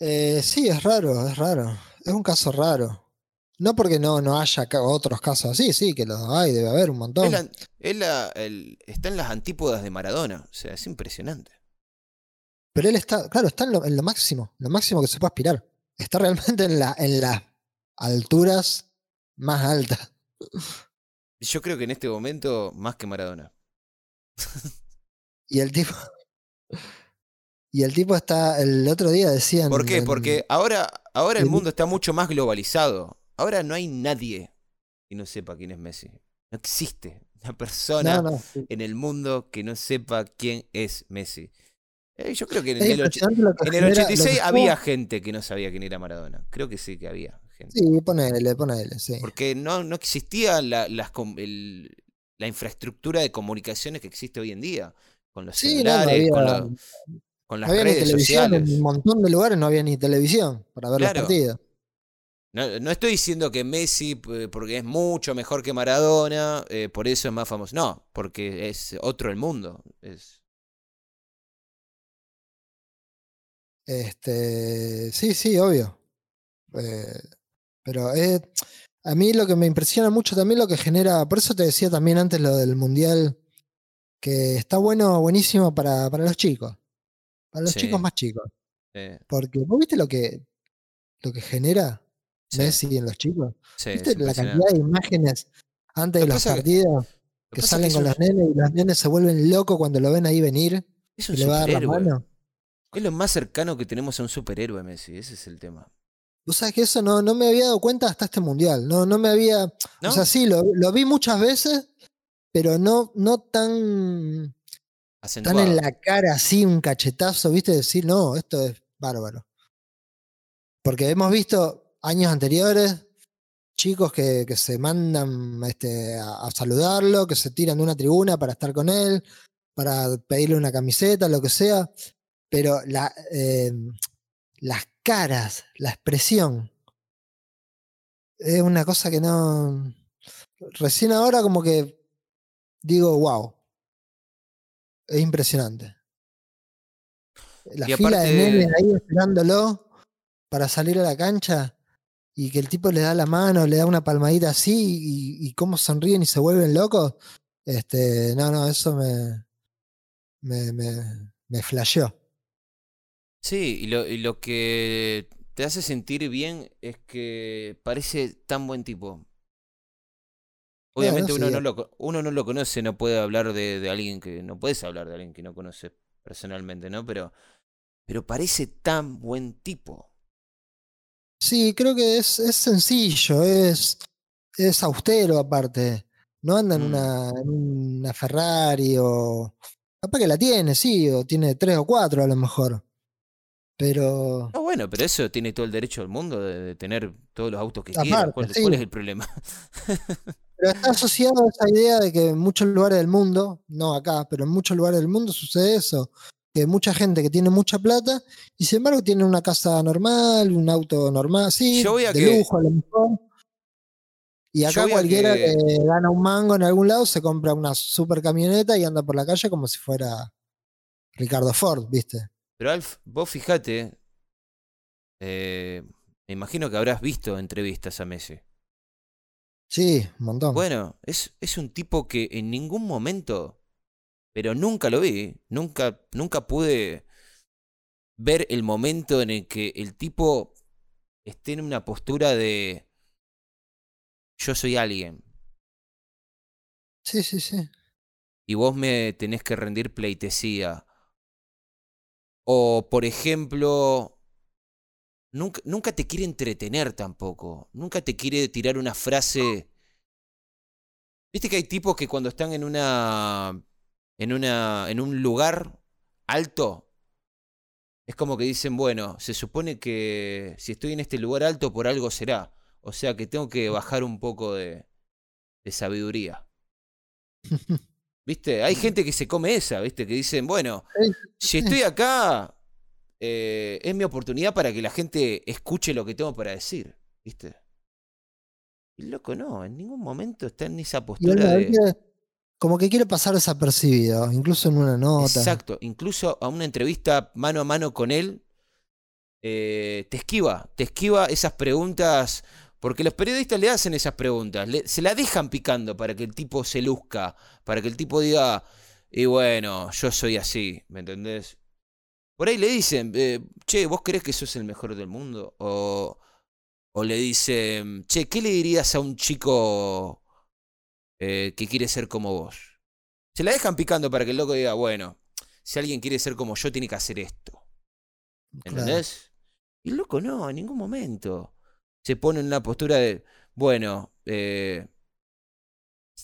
Speaker 2: Eh, sí, es raro, es raro. Es un caso raro. No porque no, no haya otros casos así, sí, que los hay, debe haber un montón.
Speaker 1: Es la- es la- el- está en las antípodas de Maradona. O sea, es impresionante.
Speaker 2: Pero él está, claro, está en lo, en lo máximo, lo máximo que se puede aspirar. Está realmente en, la, en las alturas más altas.
Speaker 1: Yo creo que en este momento, más que Maradona.
Speaker 2: Y el tipo. Y el tipo está. El otro día decían.
Speaker 1: ¿Por qué? Porque ahora, ahora el mundo está mucho más globalizado. Ahora no hay nadie que no sepa quién es Messi. No existe una persona
Speaker 2: No, no, sí.
Speaker 1: en el mundo que no sepa quién es Messi. Eh, yo creo que en el, och-
Speaker 2: impresionante lo que
Speaker 1: en el
Speaker 2: genera- lo que
Speaker 1: 86
Speaker 2: genera-
Speaker 1: había gente que no sabía quién era Maradona. Creo que sí que había gente.
Speaker 2: Sí, ponele, ponele, sí.
Speaker 1: Porque no, no existía la, las com- el- la infraestructura de comunicaciones que existe hoy en día. Con los
Speaker 2: Sí, no
Speaker 1: celulares,
Speaker 2: había,
Speaker 1: con, con las
Speaker 2: había ni
Speaker 1: redes
Speaker 2: televisión.
Speaker 1: sociales.
Speaker 2: En un montón de lugares no había ni televisión para ver
Speaker 1: Claro.
Speaker 2: los partidos.
Speaker 1: No, no estoy diciendo que Messi, porque es mucho mejor que Maradona, eh, por eso es más famoso. No, porque es otro el mundo. Es,
Speaker 2: Este, sí, sí, obvio. Eh, pero es, a mí lo que me impresiona mucho también lo que genera, por eso te decía también antes lo del mundial, que está bueno, buenísimo para, para los chicos, para los
Speaker 1: Sí.
Speaker 2: chicos más chicos. Porque vos viste lo que, lo que genera. Messi en los chicos.
Speaker 1: sí,
Speaker 2: ¿Viste la cantidad de imágenes antes
Speaker 1: Lo
Speaker 2: de los
Speaker 1: que-
Speaker 2: partidos que salen con
Speaker 1: un-
Speaker 2: los nenes y los nenes se vuelven locos cuando lo ven ahí venir
Speaker 1: es
Speaker 2: y
Speaker 1: un
Speaker 2: le va a dar la mano?
Speaker 1: Es lo más cercano que tenemos a un superhéroe, Messi. Ese es el tema.
Speaker 2: Vos sabés que eso no, no me había dado cuenta hasta este mundial. No, no me había.
Speaker 1: ¿No?
Speaker 2: O sea, sí, lo, lo vi muchas veces, pero no, no tan,
Speaker 1: Acentuado.
Speaker 2: en la cara así, un cachetazo, ¿viste? Decir, no, esto es bárbaro. Porque hemos visto años anteriores chicos que, que se mandan este, a, a saludarlo, que se tiran de una tribuna para estar con él, para pedirle una camiseta, lo que sea. Pero la, eh, las caras, la expresión, es una cosa que no. Recién ahora, como que digo, wow. Es impresionante. La
Speaker 1: Y
Speaker 2: fila
Speaker 1: aparte-
Speaker 2: de nenes ahí esperándolo para salir a la cancha y que el tipo le da la mano, le da una palmadita así y, y cómo sonríen y se vuelven locos. Este, no, no, eso me, me, me, me flasheó.
Speaker 1: Sí, y lo, y lo que te hace sentir bien es que parece tan buen tipo. Obviamente uno, no lo, uno no lo conoce, no puede hablar de, de alguien que. No puedes hablar de alguien que no conoce personalmente, ¿no? Pero, pero parece tan buen tipo.
Speaker 2: Sí, creo que es, es sencillo, es, es austero aparte. No anda en,
Speaker 1: Mm.
Speaker 2: una, en una Ferrari o... Capaz que la tiene, sí, o tiene tres o cuatro a lo mejor. Pero...
Speaker 1: No, bueno, pero eso tiene todo el derecho del mundo de, de tener todos los autos que quiera.
Speaker 2: Aparte,
Speaker 1: ¿Cuál,
Speaker 2: sí.
Speaker 1: cuál es el problema?
Speaker 2: Pero está asociado a esa idea de que en muchos lugares del mundo, no acá, pero en muchos lugares del mundo sucede eso. Que mucha gente que tiene mucha plata y sin embargo tiene una casa normal, un auto normal, sí,
Speaker 1: Yo voy a
Speaker 2: de
Speaker 1: que-
Speaker 2: lujo a lo mejor. Y acá cualquiera
Speaker 1: que-
Speaker 2: que gana un mango en algún lado se compra una super camioneta y anda por la calle como si fuera Ricardo Ford, ¿viste?
Speaker 1: Pero Alf, vos fijate, eh, me imagino que habrás visto entrevistas a Messi.
Speaker 2: Sí, un montón.
Speaker 1: Bueno, es, es un tipo que en ningún momento, pero nunca lo vi, nunca, nunca pude ver el momento en el que el tipo esté en una postura de yo soy alguien
Speaker 2: Sí, sí, sí.
Speaker 1: y vos me tenés que rendir pleitesía. O, por ejemplo, nunca, nunca te quiere entretener tampoco. Nunca te quiere tirar una frase. Viste que hay tipos que cuando están en una. en una. en un lugar alto. Es como que dicen, bueno, se supone que si estoy en este lugar alto por algo será. O sea que tengo que bajar un poco de, de sabiduría. ¿Viste? Hay gente que se come esa, ¿viste? Que dicen, bueno,
Speaker 2: Sí,
Speaker 1: si estoy acá, eh, es mi oportunidad para que la gente escuche lo que tengo para decir, ¿viste? Y loco, no, en ningún momento está en esa postura de...
Speaker 2: como que quiere pasar desapercibido, incluso en una nota.
Speaker 1: Exacto, incluso a una entrevista mano a mano con él, eh, te esquiva, te esquiva esas preguntas, porque los periodistas le hacen esas preguntas, le- se la dejan picando para que el tipo se luzca, para que el tipo diga, y bueno, yo soy así, ¿me entendés? Por ahí le dicen, eh, che, ¿vos crees que sos el mejor del mundo? O, o le dicen, che, ¿qué le dirías a un chico eh, que quiere ser como vos? Se la dejan picando para que el loco diga, bueno, si alguien quiere ser como yo, tiene que hacer esto.
Speaker 2: Claro.
Speaker 1: ¿Entendés? Y el loco no, en ningún momento. Se pone en una postura de, bueno, eh,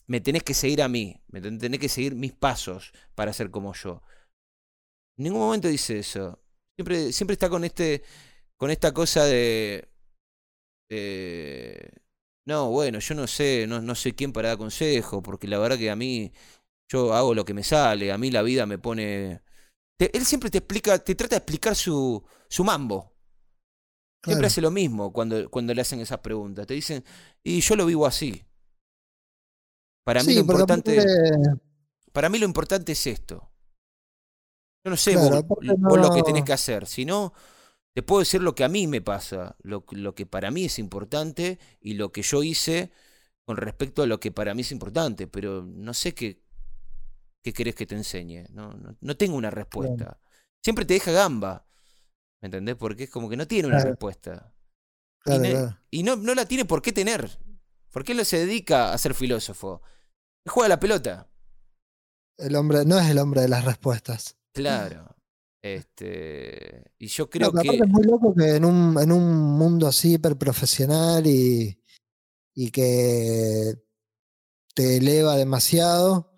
Speaker 1: me tenés que seguir a mí, me ten- tenés que seguir mis pasos para ser como yo. En ningún momento dice eso. Siempre, siempre está con este, con esta cosa de, no, bueno, yo no sé, no, no soy quién para dar consejo, porque la verdad que a mí, yo hago lo que me sale, a mí la vida me pone... Te- él siempre te explica, te trata de explicar su, su mambo. Siempre
Speaker 2: Claro.
Speaker 1: hace lo mismo cuando, cuando le hacen esas preguntas. Te dicen, y yo lo vivo así. Para mí
Speaker 2: Sí,
Speaker 1: lo importante, para mí lo importante es esto. Yo no sé
Speaker 2: Claro,
Speaker 1: vos, lo que tenés que hacer, sino te puedo decir lo que a mí me pasa, lo, lo que para mí es importante y lo que yo hice con respecto a lo que para mí es importante, pero no sé qué, qué querés que te enseñe. No, no, no tengo una respuesta. Siempre te deja gamba. ¿Me entendés? Porque es como que no tiene una
Speaker 2: Claro.
Speaker 1: respuesta.
Speaker 2: claro,
Speaker 1: y no, no la tiene por qué tener. Porque él no se dedica a ser filósofo. Él juega la pelota.
Speaker 2: El hombre no es el hombre de las respuestas.
Speaker 1: Claro. Este. Y yo creo que.
Speaker 2: aparte es muy loco que en un, en un mundo así hiper profesional y, y que te eleva demasiado,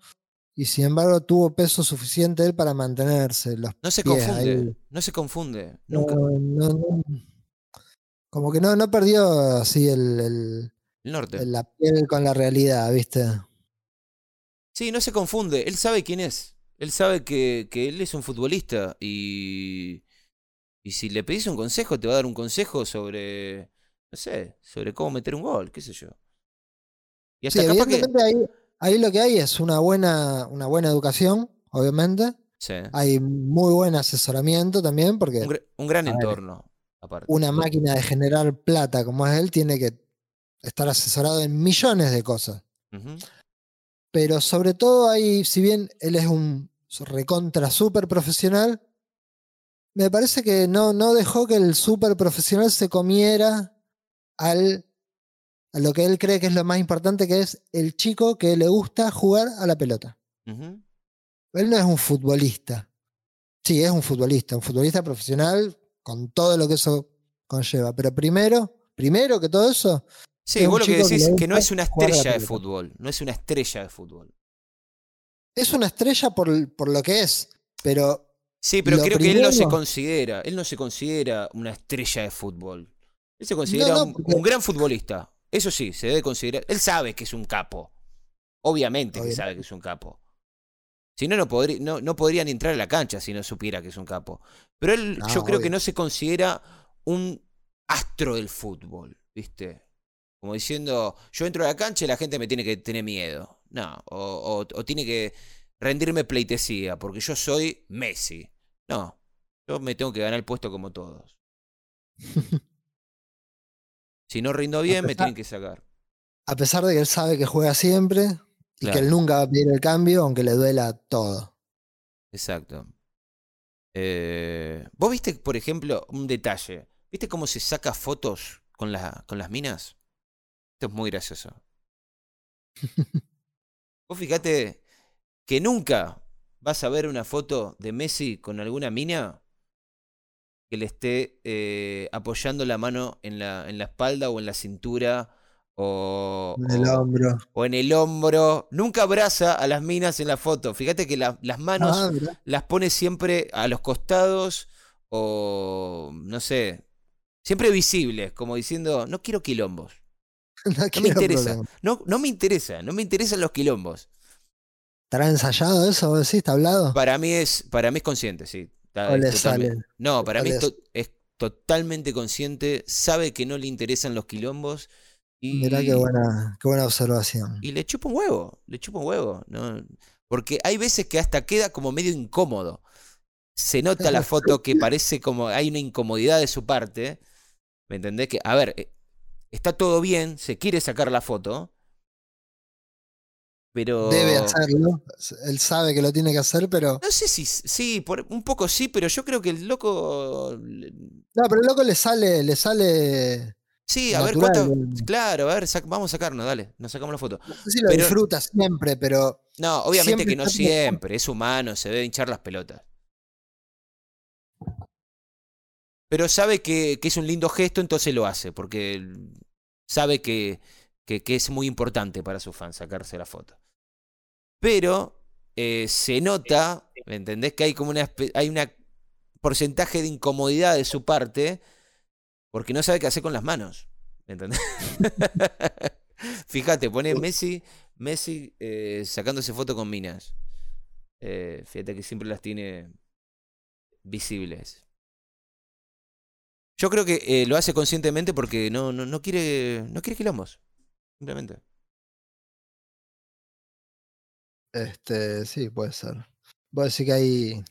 Speaker 2: y sin embargo tuvo peso suficiente él para mantenerse. Los
Speaker 1: No se
Speaker 2: pies
Speaker 1: confunde.
Speaker 2: ahí.
Speaker 1: No se confunde. Nunca.
Speaker 2: no, no. Como que no, no perdió así el, el-
Speaker 1: El norte.
Speaker 2: el- la piel con la realidad, ¿viste?
Speaker 1: Sí, no se confunde. Él sabe quién es. Él sabe que, que él es un futbolista. Y. Y si le pedís un consejo, te va a dar un consejo sobre. No sé, sobre cómo meter un gol, qué sé yo. Y
Speaker 2: Sí,
Speaker 1: hasta capaz que.
Speaker 2: evidentemente ahí, ahí lo que hay es una buena, una buena educación, obviamente.
Speaker 1: Sí.
Speaker 2: Hay muy buen asesoramiento también, porque
Speaker 1: Un, gra- un gran
Speaker 2: ver,
Speaker 1: entorno, aparte.
Speaker 2: una máquina de generar plata como es él tiene que estar asesorado en millones de cosas.
Speaker 1: Ujú.
Speaker 2: Pero sobre todo ahí, si bien él es un recontra super profesional, me parece que no, no dejó que el super profesional se comiera al, a lo que él cree que es lo más importante, que es el chico que le gusta jugar a la pelota. Él no es un futbolista. Sí, es un futbolista, un futbolista profesional con todo lo que eso conlleva. Pero primero, primero que todo eso,
Speaker 1: Sí, vos lo que
Speaker 2: que
Speaker 1: decís es que no es una estrella de fútbol. No es una estrella de fútbol.
Speaker 2: es una estrella por, por lo que es, pero
Speaker 1: Sí, pero creo que él no se considera, él no se considera una estrella de fútbol. Él se considera
Speaker 2: no,
Speaker 1: un,
Speaker 2: porque-
Speaker 1: un gran futbolista. Eso sí, se debe considerar. Él sabe que es un capo. Obviamente que sabe que es un capo. Si no, no, podría, no, no podría ni entrar a la cancha si no supiera que es un capo. Pero él,
Speaker 2: No,
Speaker 1: yo creo que no se considera un astro del fútbol, ¿viste? Como diciendo, yo entro a la cancha y la gente me tiene que tener miedo. No, o, o tiene que rendirme pleitesía, porque yo soy Messi. No, yo me tengo que ganar el puesto como todos. si no rindo bien, me tienen que sacar.
Speaker 2: A pesar de que él sabe que juega siempre y que él nunca va a pedir el cambio, aunque le duela todo.
Speaker 1: Exacto. Eh, Vos viste, por ejemplo, un detalle. ¿Viste cómo se saca fotos con, la, con las minas? Esto es muy gracioso. Vos fíjate que nunca vas a ver una foto de Messi con alguna mina que le esté eh, apoyando la mano en la, en la espalda o en la cintura o
Speaker 2: en el hombro.
Speaker 1: O en el hombro. Nunca abraza a las minas en la foto. Fíjate que las manos ah, las pone siempre a los costados o no sé, siempre visibles, como diciendo, no quiero quilombos. No, me interesa. No, no me interesa, no me interesan los quilombos.
Speaker 2: ¿Estará ensayado eso? ¿Sí? ¿Está hablado?
Speaker 1: Para mí es, para mí es consciente, sí. No, para mí es, totalmente consciente, sabe que no le interesan los quilombos. Y,
Speaker 2: Mirá qué buena, qué buena observación.
Speaker 1: Y le chupa un huevo, le chupa un huevo. ¿no? Porque hay veces que hasta queda como medio incómodo. Se nota la foto que parece como hay una incomodidad de su parte. ¿Me entendés? Que, a ver, eh, está todo bien, se quiere sacar la foto, pero...
Speaker 2: Debe hacerlo. Él sabe que lo tiene que hacer, pero.
Speaker 1: No sé si. Sí, por, un poco sí, pero yo creo que el loco.
Speaker 2: No, pero el loco le sale. Le sale.
Speaker 1: Sí, a ver cuánto. Claro, a ver, vamos a sacarnos, dale, nos sacamos la foto.
Speaker 2: No sé si lo disfruta siempre, pero.
Speaker 1: No, obviamente que no siempre, es humano, se debe hinchar las pelotas. Pero sabe que, que, es un lindo gesto, entonces lo hace, porque sabe que, que, es muy importante para su fan sacarse la foto. Pero eh, se nota, ¿me entendés? Que hay como una, hay una porcentaje de incomodidad de su parte porque no sabe qué hacer con las manos. ¿Me entendés? Fíjate, pone Messi, Messi eh, sacándose foto con minas. Eh, fíjate que siempre las tiene visibles. Yo creo que lo hace conscientemente porque no, no, no quiere no quiere quilombos. Simplemente.
Speaker 2: Este, sí, puede ser. ¿Vos decir que ahí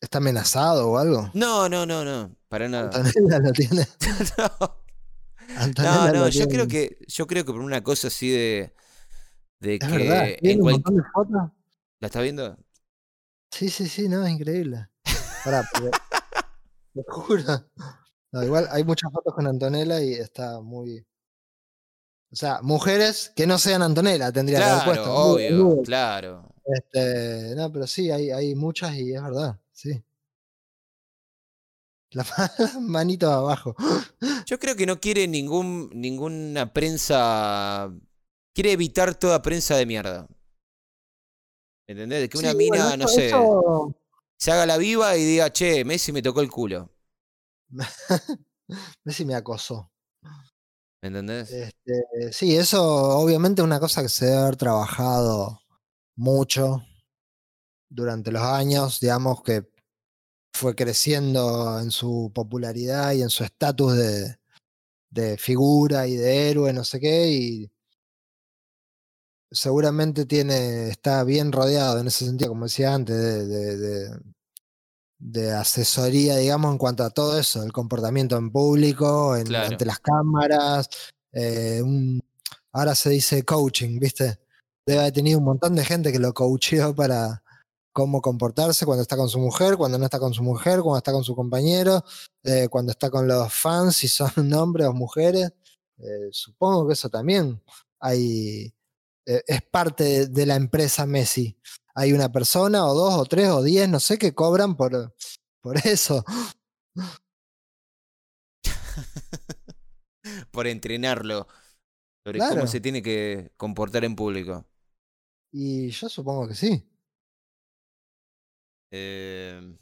Speaker 2: está amenazado o algo?
Speaker 1: No, no, no, no, para nada.
Speaker 2: Antonella lo tiene.
Speaker 1: no. no, yo creo que yo creo que por una cosa así de de que
Speaker 2: verdad, en un montón de fotos?
Speaker 1: ¿La está viendo?
Speaker 2: Sí, sí, sí, no, es increíble. Pará, te juro. igual hay muchas fotos con Antonella y está muy o sea, mujeres que no sean Antonella tendría que haber puesto.
Speaker 1: Obvio, claro.
Speaker 2: Este, no, pero sí, hay, hay muchas y es verdad, sí. La manito abajo.
Speaker 1: Yo creo que no quiere ningún, ninguna prensa. Quiere evitar toda prensa de mierda. ¿Entendés? De que una mina, no sé, se haga la viva y diga, che, Messi me tocó el culo.
Speaker 2: Messi me acosó.
Speaker 1: ¿Me entendés?
Speaker 2: Este, sí, eso obviamente es una cosa que se debe haber trabajado mucho durante los años, digamos que fue creciendo en su popularidad y en su estatus de, de, figura y de héroe, no sé qué, y seguramente tiene, está bien rodeado en ese sentido, como decía antes, de, de asesoría, digamos, en cuanto a todo eso, el comportamiento en público, en, ante las cámaras. Eh, ahora se dice coaching, ¿viste? Debe haber tenido un montón de gente que lo coacheó para cómo comportarse cuando está con su mujer, cuando no está con su mujer, cuando está con su compañero, eh, cuando está con los fans, si son hombres o mujeres. Eh, supongo que eso también hay, es parte de la empresa Messi hay una persona o dos o tres o diez, no sé, que cobran por, por eso.
Speaker 1: por entrenarlo sobre cómo se tiene que comportar en público.
Speaker 2: Y yo supongo que sí.
Speaker 1: Eh,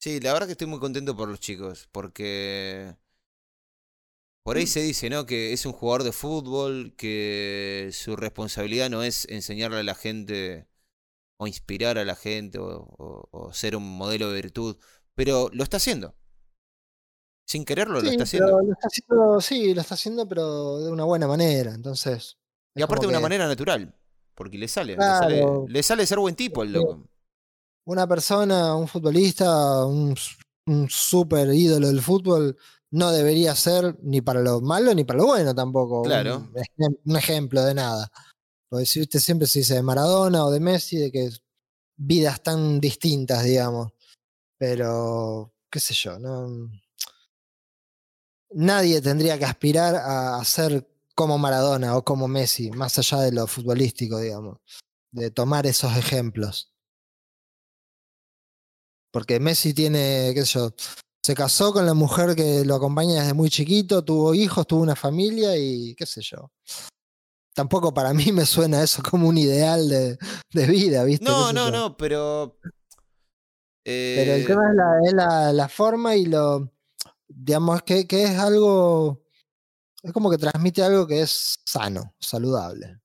Speaker 1: sí, la verdad que estoy muy contento por los chicos, porque por ahí se dice, ¿no? Que es un jugador de fútbol, que su responsabilidad no es enseñarle a la gente o inspirar a la gente o, ser un modelo de virtud, pero lo está haciendo. Sin quererlo lo está haciendo.
Speaker 2: lo está haciendo, sí, lo está haciendo, pero de una buena manera. Entonces.
Speaker 1: Y aparte de una
Speaker 2: que
Speaker 1: manera natural. Porque le sale, le sale,
Speaker 2: Claro.
Speaker 1: le sale ser buen tipo el loco.
Speaker 2: Una persona, un futbolista, un, un súper ídolo del fútbol, no debería ser ni para lo malo ni para lo bueno tampoco.
Speaker 1: Claro.
Speaker 2: Un, un ejemplo de nada. Porque si usted siempre se dice de Maradona o de Messi, de que vidas tan distintas, digamos. Pero, qué sé yo, no. Nadie tendría que aspirar a ser como Maradona o como Messi, más allá de lo futbolístico, digamos. De tomar esos ejemplos. Porque Messi tiene, qué sé yo, se casó con la mujer que lo acompaña desde muy chiquito, tuvo hijos, tuvo una familia y qué sé yo. Tampoco para mí me suena eso como un ideal de, de vida, ¿viste? ¿Qué
Speaker 1: No, no,
Speaker 2: yo?
Speaker 1: no, pero.
Speaker 2: Pero el
Speaker 1: eh,
Speaker 2: tema es la, es la, la forma y lo, digamos, que, que es algo, es como que transmite algo que es sano, saludable.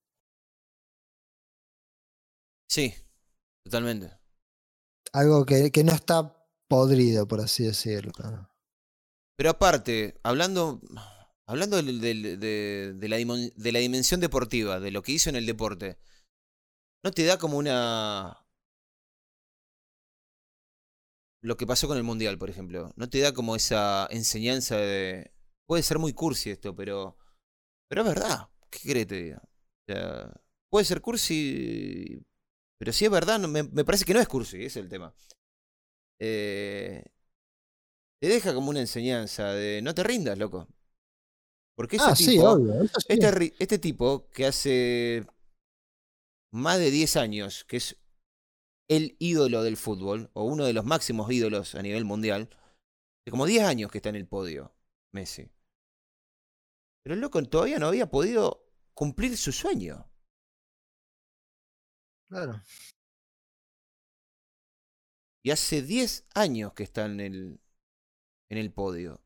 Speaker 1: Sí, totalmente.
Speaker 2: Algo que, que no está podrido, por así decirlo.
Speaker 1: Pero aparte, hablando, hablando de, de la, dimon- de la dimensión deportiva, de lo que hizo en el deporte, ¿no te da como una... Lo que pasó con el Mundial, por ejemplo, ¿no te da como esa enseñanza de... Puede ser muy cursi esto, pero... Pero es verdad. ¿Qué que te diga? O sea, puede ser cursi, pero si es verdad, me, parece que no es cursi, es el tema. Eh, te deja como una enseñanza de no te rindas, loco. Porque ese
Speaker 2: Ah, sí,
Speaker 1: tipo,
Speaker 2: obvio. sí.
Speaker 1: este, ri- este tipo que hace más de 10 años, que es el ídolo del fútbol, o uno de los máximos ídolos a nivel mundial, de como 10 años que está en el podio, Messi. Pero el loco todavía no había podido cumplir su sueño.
Speaker 2: Claro.
Speaker 1: Y hace 10 años que está en el, en el podio.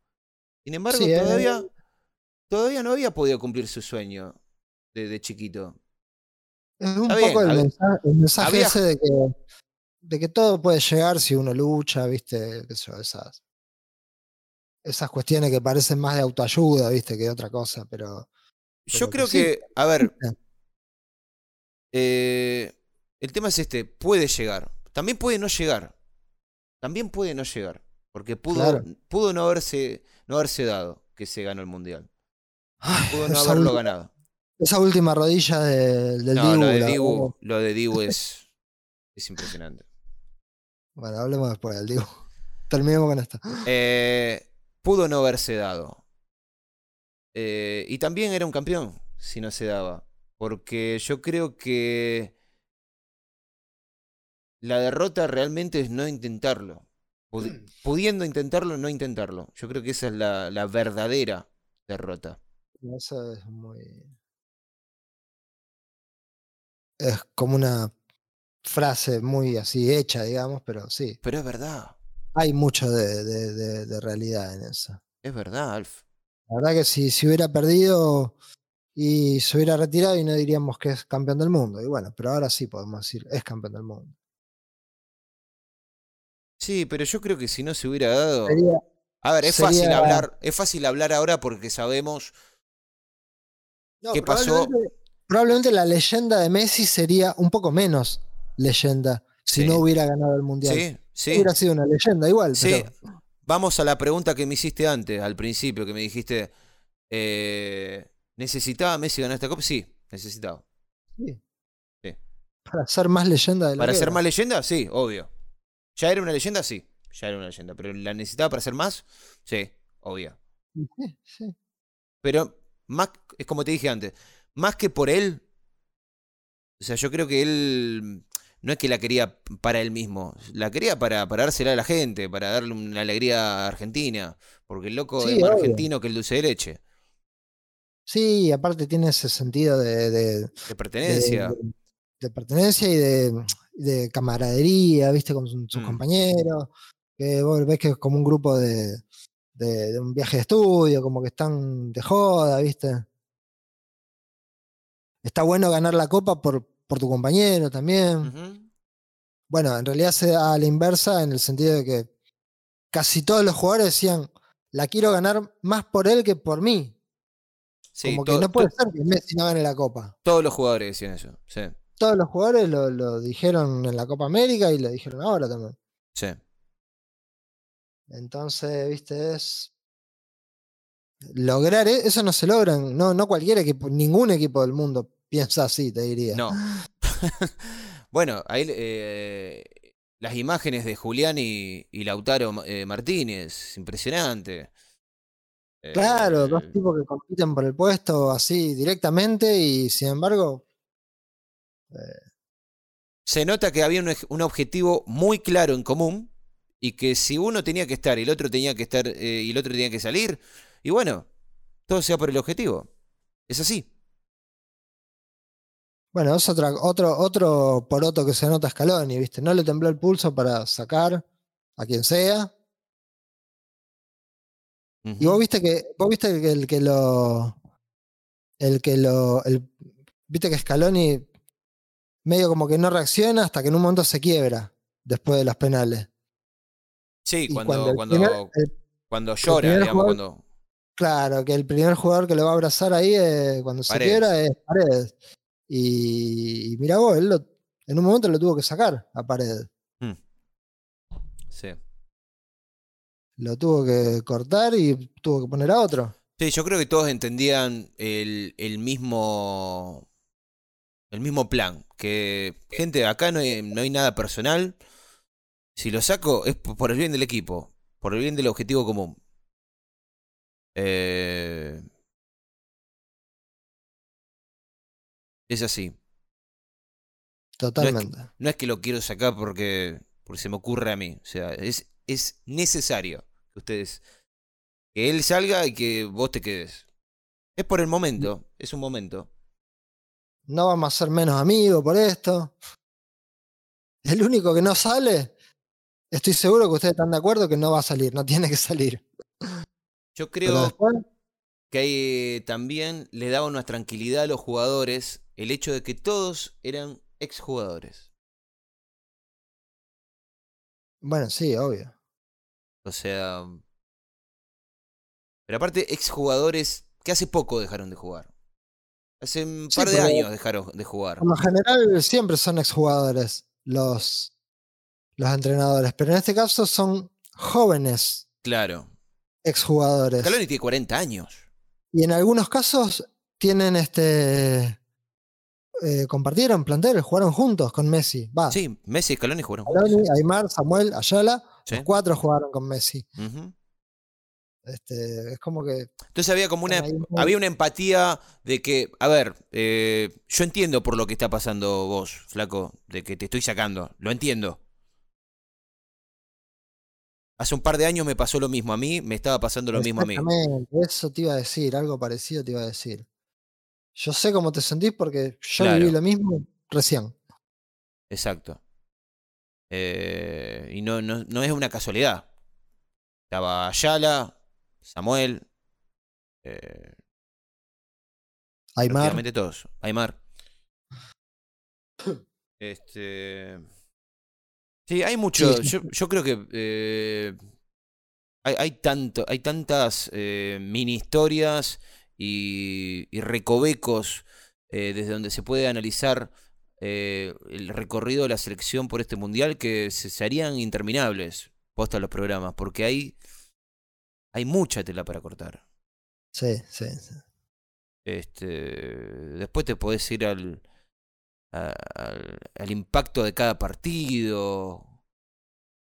Speaker 1: Sin embargo,
Speaker 2: Sí, eh.
Speaker 1: todavía, todavía no había podido cumplir su sueño de, de chiquito.
Speaker 2: Es un
Speaker 1: bien,
Speaker 2: poco el,
Speaker 1: había-
Speaker 2: mensaje, el mensaje
Speaker 1: había-
Speaker 2: ese de que, de que todo puede llegar si uno lucha, ¿viste? Esas, esas cuestiones que parecen más de autoayuda, ¿viste? Que otra cosa, pero.
Speaker 1: Yo creo
Speaker 2: que sí.
Speaker 1: que, a ver,
Speaker 2: Eh.
Speaker 1: eh, el tema es este, puede llegar, también puede no llegar, también puede no llegar, porque pudo,
Speaker 2: Claro.
Speaker 1: pudo no, haberse, no haberse dado que se ganó el Mundial,
Speaker 2: Ay,
Speaker 1: pudo no haberlo ganado.
Speaker 2: esa última rodilla de- del
Speaker 1: No,
Speaker 2: Dibu.
Speaker 1: lo de Dibu, lo de Dibu es, es impresionante.
Speaker 2: Bueno, hablemos después del Dibu. Terminemos con esto.
Speaker 1: Eh, pudo no haberse dado. Eh, y también era un campeón si no se daba. Porque yo creo que la derrota realmente es no intentarlo. Pudi- pudiendo intentarlo, no intentarlo. Yo creo que esa es la, la verdadera derrota.
Speaker 2: Eso es muy. Es como una frase muy así hecha, digamos, pero sí.
Speaker 1: Pero es verdad,
Speaker 2: Hay mucho de, de- de- de realidad en eso.
Speaker 1: es verdad, Alf.
Speaker 2: La verdad que si, si hubiera perdido y se hubiera retirado y no diríamos que es campeón del mundo. Y bueno, pero ahora sí podemos decir, es campeón del mundo.
Speaker 1: Sí, pero yo creo que si no se hubiera dado...
Speaker 2: Sería-
Speaker 1: A ver, es fácil hablar, es fácil hablar ahora porque sabemos
Speaker 2: no,
Speaker 1: ¿Qué pasó?
Speaker 2: probablemente- la leyenda de Messi sería un poco menos leyenda si
Speaker 1: Sí.
Speaker 2: no hubiera ganado el mundial.
Speaker 1: Sí, sí.
Speaker 2: Hubiera sido una leyenda igual.
Speaker 1: Sí,
Speaker 2: pero-
Speaker 1: vamos a la pregunta que me hiciste antes, al principio, que me dijiste, eh, ¿necesitaba Messi ganar esta copa? Sí, necesitaba.
Speaker 2: sí.
Speaker 1: Sí.
Speaker 2: Para ser más leyenda de lo
Speaker 1: ¿Para ser más leyenda? Sí, obvio. ¿Ya era una leyenda? Sí, ya era una leyenda. ¿Pero la necesitaba para ser más? Sí, obvio.
Speaker 2: Sí, sí.
Speaker 1: Pero más, es como te dije antes, más que por él, o sea, yo creo que él no es que la quería para él mismo, la quería para, para dársela a la gente, para darle una alegría a Argentina, porque el loco
Speaker 2: Sí,
Speaker 1: es más
Speaker 2: obvio.
Speaker 1: argentino que el dulce de leche,
Speaker 2: Sí, aparte tiene ese sentido de, de-
Speaker 1: de
Speaker 2: de-
Speaker 1: pertenencia.
Speaker 2: de- de pertenencia y de, de camaradería, viste, con sus
Speaker 1: Mm.
Speaker 2: compañeros. Que vos ves que es como un grupo de, de- de un viaje de estudio, como que están de joda, viste. Está bueno ganar la copa por, por tu compañero también. Bueno, en realidad se da a la inversa en el sentido de que casi todos los jugadores decían, la quiero ganar más por él que por mí.
Speaker 1: Sí,
Speaker 2: Como que no puede ser que Messi no gane la Copa.
Speaker 1: todos los jugadores decían eso. Sí,
Speaker 2: Todos los jugadores lo, lo dijeron en la Copa América y lo dijeron ahora también.
Speaker 1: sí.
Speaker 2: Entonces, viste, es. Lograr e- eso no se logra. No, no cualquier equipo, ningún equipo del mundo piensa así, te diría.
Speaker 1: No. bueno, ahí eh, las imágenes de Julián y, y Lautaro eh, Martínez, impresionante.
Speaker 2: Claro, dos
Speaker 1: Eh,
Speaker 2: tipos que compiten por el puesto así directamente y sin embargo,
Speaker 1: se nota que había un, un objetivo muy claro en común y que si uno tenía que estar y el otro tenía que estar eh, y el otro tenía que salir, y bueno, todo sea por el objetivo. Es así.
Speaker 2: bueno, es otra, otro, otro poroto que se nota Scaloni, ¿viste? No le tembló el pulso para sacar a quien sea. Y vos viste que, vos viste que el que lo. El que lo. el- viste que Scaloni medio como que no reacciona hasta que en un momento se quiebra después de los penales.
Speaker 1: Sí,
Speaker 2: Y
Speaker 1: cuando,
Speaker 2: el
Speaker 1: cuando,
Speaker 2: primer- el-
Speaker 1: cuando llora, digamos,
Speaker 2: jugador-
Speaker 1: cuando.
Speaker 2: claro, que el primer jugador que lo va a abrazar ahí cuando se
Speaker 1: Paredes.
Speaker 2: quiebra es Paredes. Y, y mira vos, él lo- en un momento lo tuvo que sacar a Paredes.
Speaker 1: Mm. Sí.
Speaker 2: Lo tuvo que cortar y tuvo que poner a otro.
Speaker 1: Sí, yo creo que todos entendían el, el mismo. El mismo plan. Que, gente, acá no hay, no hay nada personal. Si lo saco es por el bien del equipo. Por el bien del objetivo común. Eh, es así.
Speaker 2: Totalmente.
Speaker 1: No es que lo quiero sacar porque, porque se me ocurre a mí. O sea, es, es necesario que ustedes. Que él salga y que vos te quedes. Es por el momento. Es un momento.
Speaker 2: No vamos a ser menos amigos por esto. El único que no sale, estoy seguro que ustedes están de acuerdo que no va a salir, no tiene que salir.
Speaker 1: Yo creo
Speaker 2: después,
Speaker 1: que eh, también le daba una tranquilidad a los jugadores el hecho de que todos eran exjugadores.
Speaker 2: bueno, sí, obvio.
Speaker 1: O sea. Pero aparte, exjugadores que hace poco dejaron de jugar. Hace un
Speaker 2: Sí,
Speaker 1: par de años dejaron de jugar.
Speaker 2: Por lo general siempre son exjugadores los, los entrenadores, pero en este caso son jóvenes
Speaker 1: Claro.
Speaker 2: exjugadores.
Speaker 1: Scaloni tiene 40 años.
Speaker 2: Y en algunos casos tienen este. eh, compartieron plantel, jugaron juntos con Messi. Va,
Speaker 1: Sí, Messi y Scaloni jugaron juntos.
Speaker 2: Scaloni, Aymar, Samuel, Ayala,
Speaker 1: Sí.
Speaker 2: los cuatro jugaron con Messi.
Speaker 1: Ujú.
Speaker 2: Este, es como que
Speaker 1: Entonces había como una,
Speaker 2: muy-
Speaker 1: había una empatía de que, a ver, eh, yo entiendo por lo que está pasando vos, flaco, de que te estoy sacando, lo entiendo. Hace un par de años me pasó lo mismo a mí, me estaba pasando lo mismo a mí.
Speaker 2: Exactamente, eso te iba a decir, algo parecido te iba a decir. Yo sé cómo te sentís porque yo
Speaker 1: Claro.
Speaker 2: viví lo mismo recién.
Speaker 1: Exacto. Eh, y no, no, no es una casualidad. Estaba Ayala, Samuel, eh,
Speaker 2: Aymar,
Speaker 1: todos. Aymar. Este. Sí, hay mucho.
Speaker 2: Sí.
Speaker 1: Yo, yo creo que eh, hay, hay tanto, hay tantas eh, mini historias y, y recovecos eh, desde donde se puede analizar eh, el recorrido de la selección por este mundial que se, se harían interminables posta los programas, porque hay, hay mucha tela para cortar.
Speaker 2: sí, sí, sí.
Speaker 1: Este, después te podés ir al, al, al impacto de cada partido.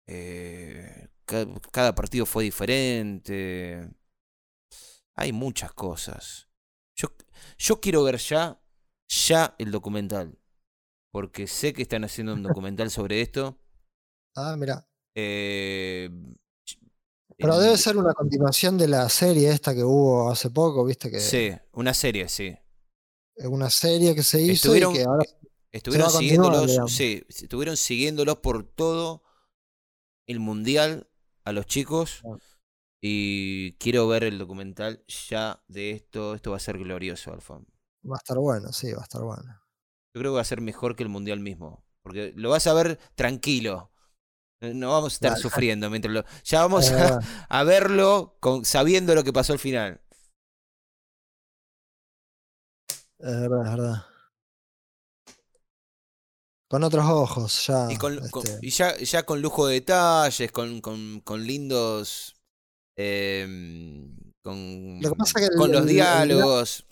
Speaker 1: Eh, ca- cada, partido fue diferente. Hay muchas cosas. Yo, yo quiero ver ya, ya el documental. Porque sé que están haciendo un documental sobre esto.
Speaker 2: Ah, mira.
Speaker 1: Eh,
Speaker 2: Pero debe ser una continuación de la serie esta que hubo hace poco, viste que
Speaker 1: Sí, una serie, sí.
Speaker 2: una serie que se hizo
Speaker 1: Estuvieron-
Speaker 2: y que ahora
Speaker 1: Estuvieron siguiéndolos, sí, estuvieron siguiéndolos por todo el mundial a los chicos.
Speaker 2: Ah.
Speaker 1: Y quiero ver el documental ya de esto. Esto va a ser glorioso, Alfa.
Speaker 2: va a estar bueno, sí, va a estar bueno.
Speaker 1: Yo creo que va a ser mejor que el mundial mismo. Porque lo vas a ver tranquilo. No vamos a estar sufriendo mientras lo. Ya vamos a, verlo con, sabiendo lo que pasó al final.
Speaker 2: Es verdad, es verdad. Con otros ojos, ya.
Speaker 1: Y, con, con-
Speaker 2: este,
Speaker 1: y ya, ya con lujo de detalles, con, con, con lindos. em, con,
Speaker 2: Lo que pasa que el-
Speaker 1: con los
Speaker 2: el-
Speaker 1: diálogos.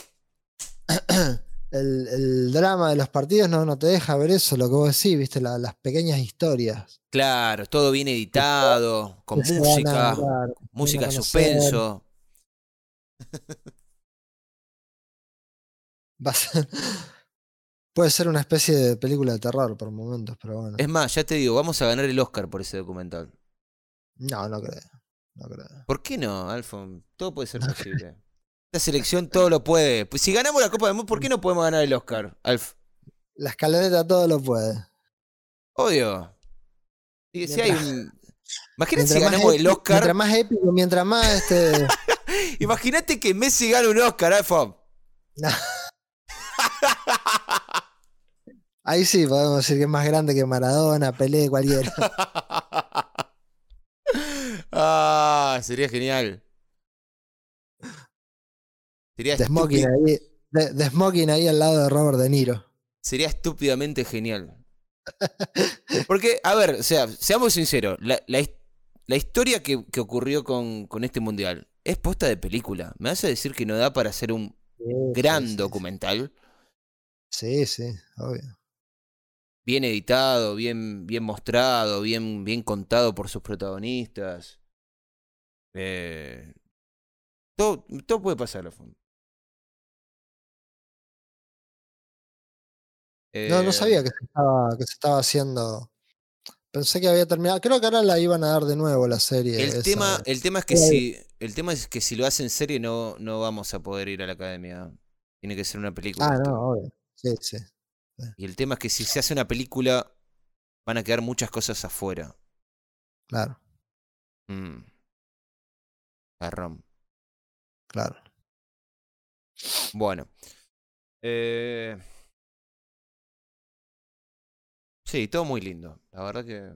Speaker 2: el, el drama de los partidos no, no te deja ver eso, lo que vos decís, viste, La- las pequeñas historias.
Speaker 1: Claro, todo bien editado, con música, música
Speaker 2: a
Speaker 1: suspenso.
Speaker 2: Va a ser- Puede ser una especie de película de terror por momentos, pero bueno.
Speaker 1: Es más, ya te digo, vamos a ganar el Oscar por ese documental.
Speaker 2: No, no creo. No creo.
Speaker 1: ¿Por qué no, Alfon? Todo puede ser posible. Esta selección todo lo puede. Pues si ganamos la Copa del Mundo, ¿por qué no podemos ganar el Oscar, Alf?
Speaker 2: La escaloneta todo lo puede.
Speaker 1: Obvio. Si, si hay un... Imagínate si ganamos el Oscar.
Speaker 2: Mientras más épico, mientras más este.
Speaker 1: Imagínate que Messi gana un Oscar, Alfon.
Speaker 2: no. Ahí sí podemos decir que es más grande que Maradona, Pelé, cualquiera.
Speaker 1: ah, sería genial. Sería,
Speaker 2: De smoking, ahí, de, de smoking ahí al lado de Robert De Niro.
Speaker 1: sería estúpidamente genial. Porque, a ver, o sea, seamos sinceros, la, la la historia que, que ocurrió con, con este mundial es posta de película. ¿Me vas a decir que no da para hacer un
Speaker 2: Sí,
Speaker 1: gran
Speaker 2: sí,
Speaker 1: documental?
Speaker 2: Sí, sí, obvio.
Speaker 1: Bien editado, bien, bien mostrado, bien, bien contado por sus protagonistas. Eh, todo, todo puede pasar,
Speaker 2: No, no
Speaker 1: Eh,
Speaker 2: sabía que se estaba, que se estaba haciendo. Pensé que había terminado. Creo que ahora la iban a dar de nuevo la serie.
Speaker 1: El
Speaker 2: esa
Speaker 1: tema, el tema es que si, el tema es que si lo hacen serie no, no vamos a poder ir a la academia. Tiene que ser una película.
Speaker 2: Ah, no, obvio. Sí, sí.
Speaker 1: Y el tema es que si se hace una película, van a quedar muchas cosas afuera.
Speaker 2: Claro,
Speaker 1: Mm. Garrón.
Speaker 2: claro.
Speaker 1: Bueno. Eh, Sí, todo muy lindo. La verdad que.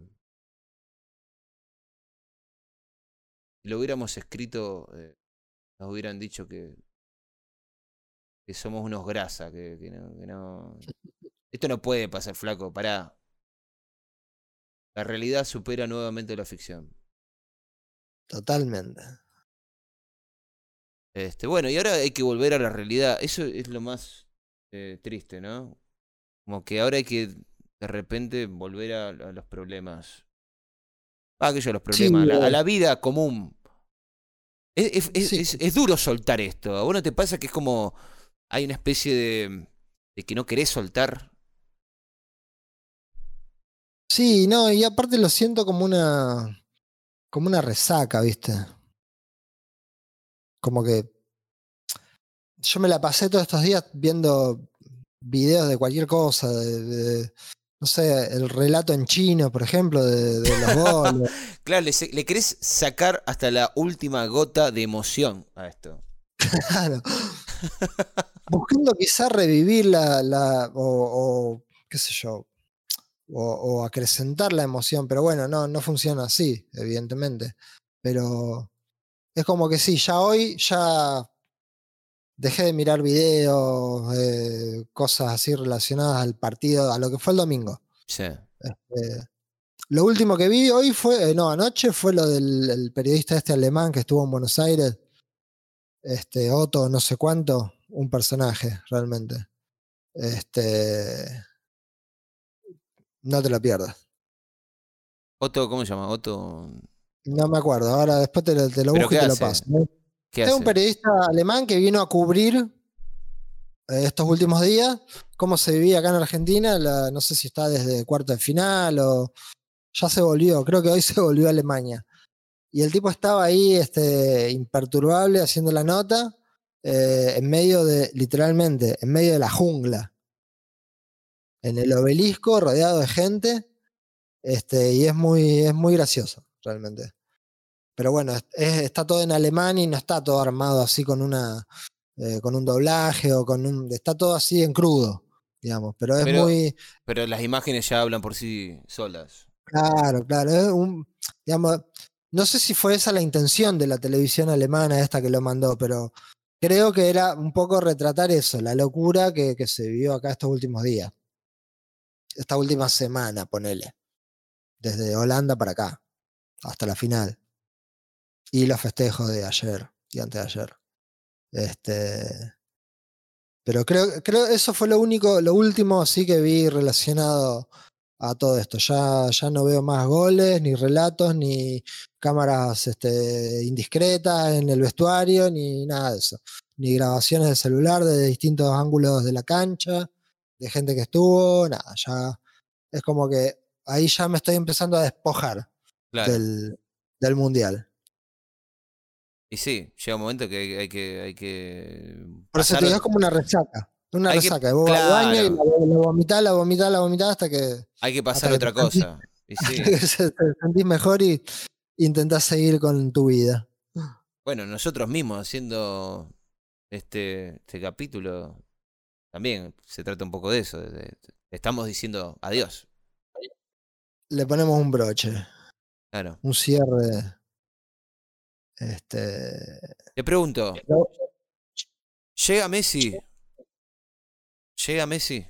Speaker 1: Si lo hubiéramos escrito, eh, nos hubieran dicho que. que somos unos grasa, que, que no, que no- Esto no puede pasar, flaco, pará. La realidad supera nuevamente la ficción.
Speaker 2: Totalmente.
Speaker 1: Este, bueno, y ahora hay que volver a la realidad. Eso es lo más eh, triste, ¿no? Como que ahora hay que de repente volver a, a los problemas. Ah, aquello, a los
Speaker 2: Sí,
Speaker 1: problemas, a, la, a la vida común. Es, es- es-
Speaker 2: Sí.
Speaker 1: es- es duro soltar esto. ¿A vos no te pasa que es como hay una especie de, de que no querés soltar?
Speaker 2: Sí, no, y aparte lo siento como una. como una resaca, ¿viste? Como que. Yo me la pasé todos estos días viendo videos de cualquier cosa, de, de- no sé, el relato en chino, por ejemplo, de, de los goles.
Speaker 1: Claro, le, le querés sacar hasta la última gota de emoción a esto.
Speaker 2: Claro. Buscando quizá revivir la, la o, o, qué sé yo, o, o acrecentar la emoción, pero bueno, no, no funciona así, evidentemente. Pero es como que sí, ya hoy ya dejé de mirar videos, eh, cosas así relacionadas al partido, a lo que fue el domingo.
Speaker 1: Sí.
Speaker 2: Eh, lo último que vi hoy fue, eh, no, anoche fue lo del el periodista este alemán que estuvo en Buenos Aires, este Otto, no sé cuánto, un personaje realmente. Este, no te lo pierdas.
Speaker 1: Otto, ¿cómo se llama? Otto.
Speaker 2: No me acuerdo, ahora después te lo, te lo
Speaker 1: ¿Pero
Speaker 2: busco y te lo paso. ¿eh?
Speaker 1: ¿Qué
Speaker 2: Es
Speaker 1: hace?
Speaker 2: un periodista alemán que vino a cubrir eh, estos últimos días cómo se vivía acá en Argentina. la- no sé si está desde cuarto de final o ya se volvió. Creo que hoy se volvió a Alemania. Y el tipo estaba ahí este, imperturbable haciendo la nota eh, en medio de, literalmente, en medio de la jungla. En el obelisco, rodeado de gente. Este, y es muy, es muy gracioso, realmente. Pero bueno, es- es- está todo en alemán y no está todo armado así con una eh, con un doblaje o con un. Está todo así en crudo, digamos. Pero es
Speaker 1: Pero-
Speaker 2: muy.
Speaker 1: Pero las imágenes ya hablan por sí solas.
Speaker 2: Claro, claro. es un- digamos, no sé si fue esa la intención de la televisión alemana esta que lo mandó, pero creo que era un poco retratar eso, la locura que, que se vivió acá estos últimos días. Esta última semana, ponele. Desde Holanda para acá, hasta la final. Y los festejos de ayer y antes de ayer. Este. Pero creo, creo eso fue lo único, lo último sí que vi relacionado a todo esto. Ya, ya no veo más goles, ni relatos, ni cámaras este, indiscretas en el vestuario, ni nada de eso. Ni grabaciones de celular de distintos ángulos de la cancha, de gente que estuvo, nada. Ya es como que ahí ya me estoy empezando a despojar
Speaker 1: Claro.
Speaker 2: del, del mundial.
Speaker 1: Y sí, llega un momento que hay, que. Hay que
Speaker 2: Por eso
Speaker 1: pasar-
Speaker 2: te digo, es como una resaca. Una
Speaker 1: Hay que-
Speaker 2: resaca. Vos vas al baño y la,
Speaker 1: claro.
Speaker 2: la vomitás, la vomitás, la vomitás hasta que,
Speaker 1: hay que pasar otra
Speaker 2: te sentís-
Speaker 1: cosa. Y sí.
Speaker 2: hasta que se- te sentís mejor y intentás seguir con tu vida.
Speaker 1: Bueno, nosotros mismos haciendo este, este capítulo también se trata un poco de eso. de- de- estamos diciendo adiós.
Speaker 2: Le ponemos un broche,
Speaker 1: Claro.
Speaker 2: un cierre. Este.
Speaker 1: Te pregunto, ¿llega Messi? ¿Llega Messi?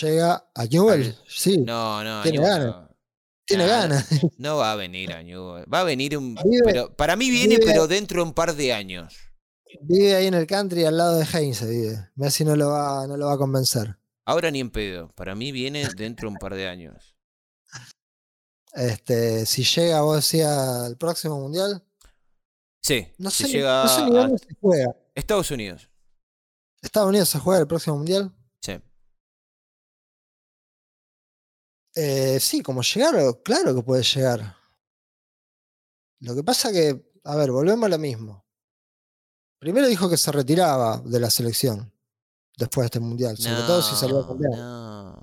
Speaker 2: llega a Newell. Sí,
Speaker 1: No, no,
Speaker 2: Tiene
Speaker 1: Newell
Speaker 2: ganas.
Speaker 1: no.
Speaker 2: tiene
Speaker 1: Nah,
Speaker 2: ganas.
Speaker 1: No va a venir a Newell. Va a venir un.
Speaker 2: Vive-
Speaker 1: pero para mí viene,
Speaker 2: vive-
Speaker 1: pero dentro de un par de años.
Speaker 2: Vive ahí en el country al lado de Heinze, vive. Messi no lo va, no lo va a convencer.
Speaker 1: Ahora ni en pedo. Para mí viene dentro de un par de años.
Speaker 2: Este, si llega, vos decías, al próximo mundial.
Speaker 1: Sí,
Speaker 2: No
Speaker 1: si
Speaker 2: sé, ni-
Speaker 1: llega
Speaker 2: no sé ni
Speaker 1: a
Speaker 2: dónde se juega.
Speaker 1: Estados Unidos.
Speaker 2: Estados Unidos se juega el próximo mundial.
Speaker 1: Sí.
Speaker 2: Eh, sí, como llegar, claro que puede llegar. Lo que pasa que, a ver, volvemos a lo mismo. Primero dijo que se retiraba de la selección después de este mundial, sobre todo si salió
Speaker 1: No,
Speaker 2: campeón.
Speaker 1: no.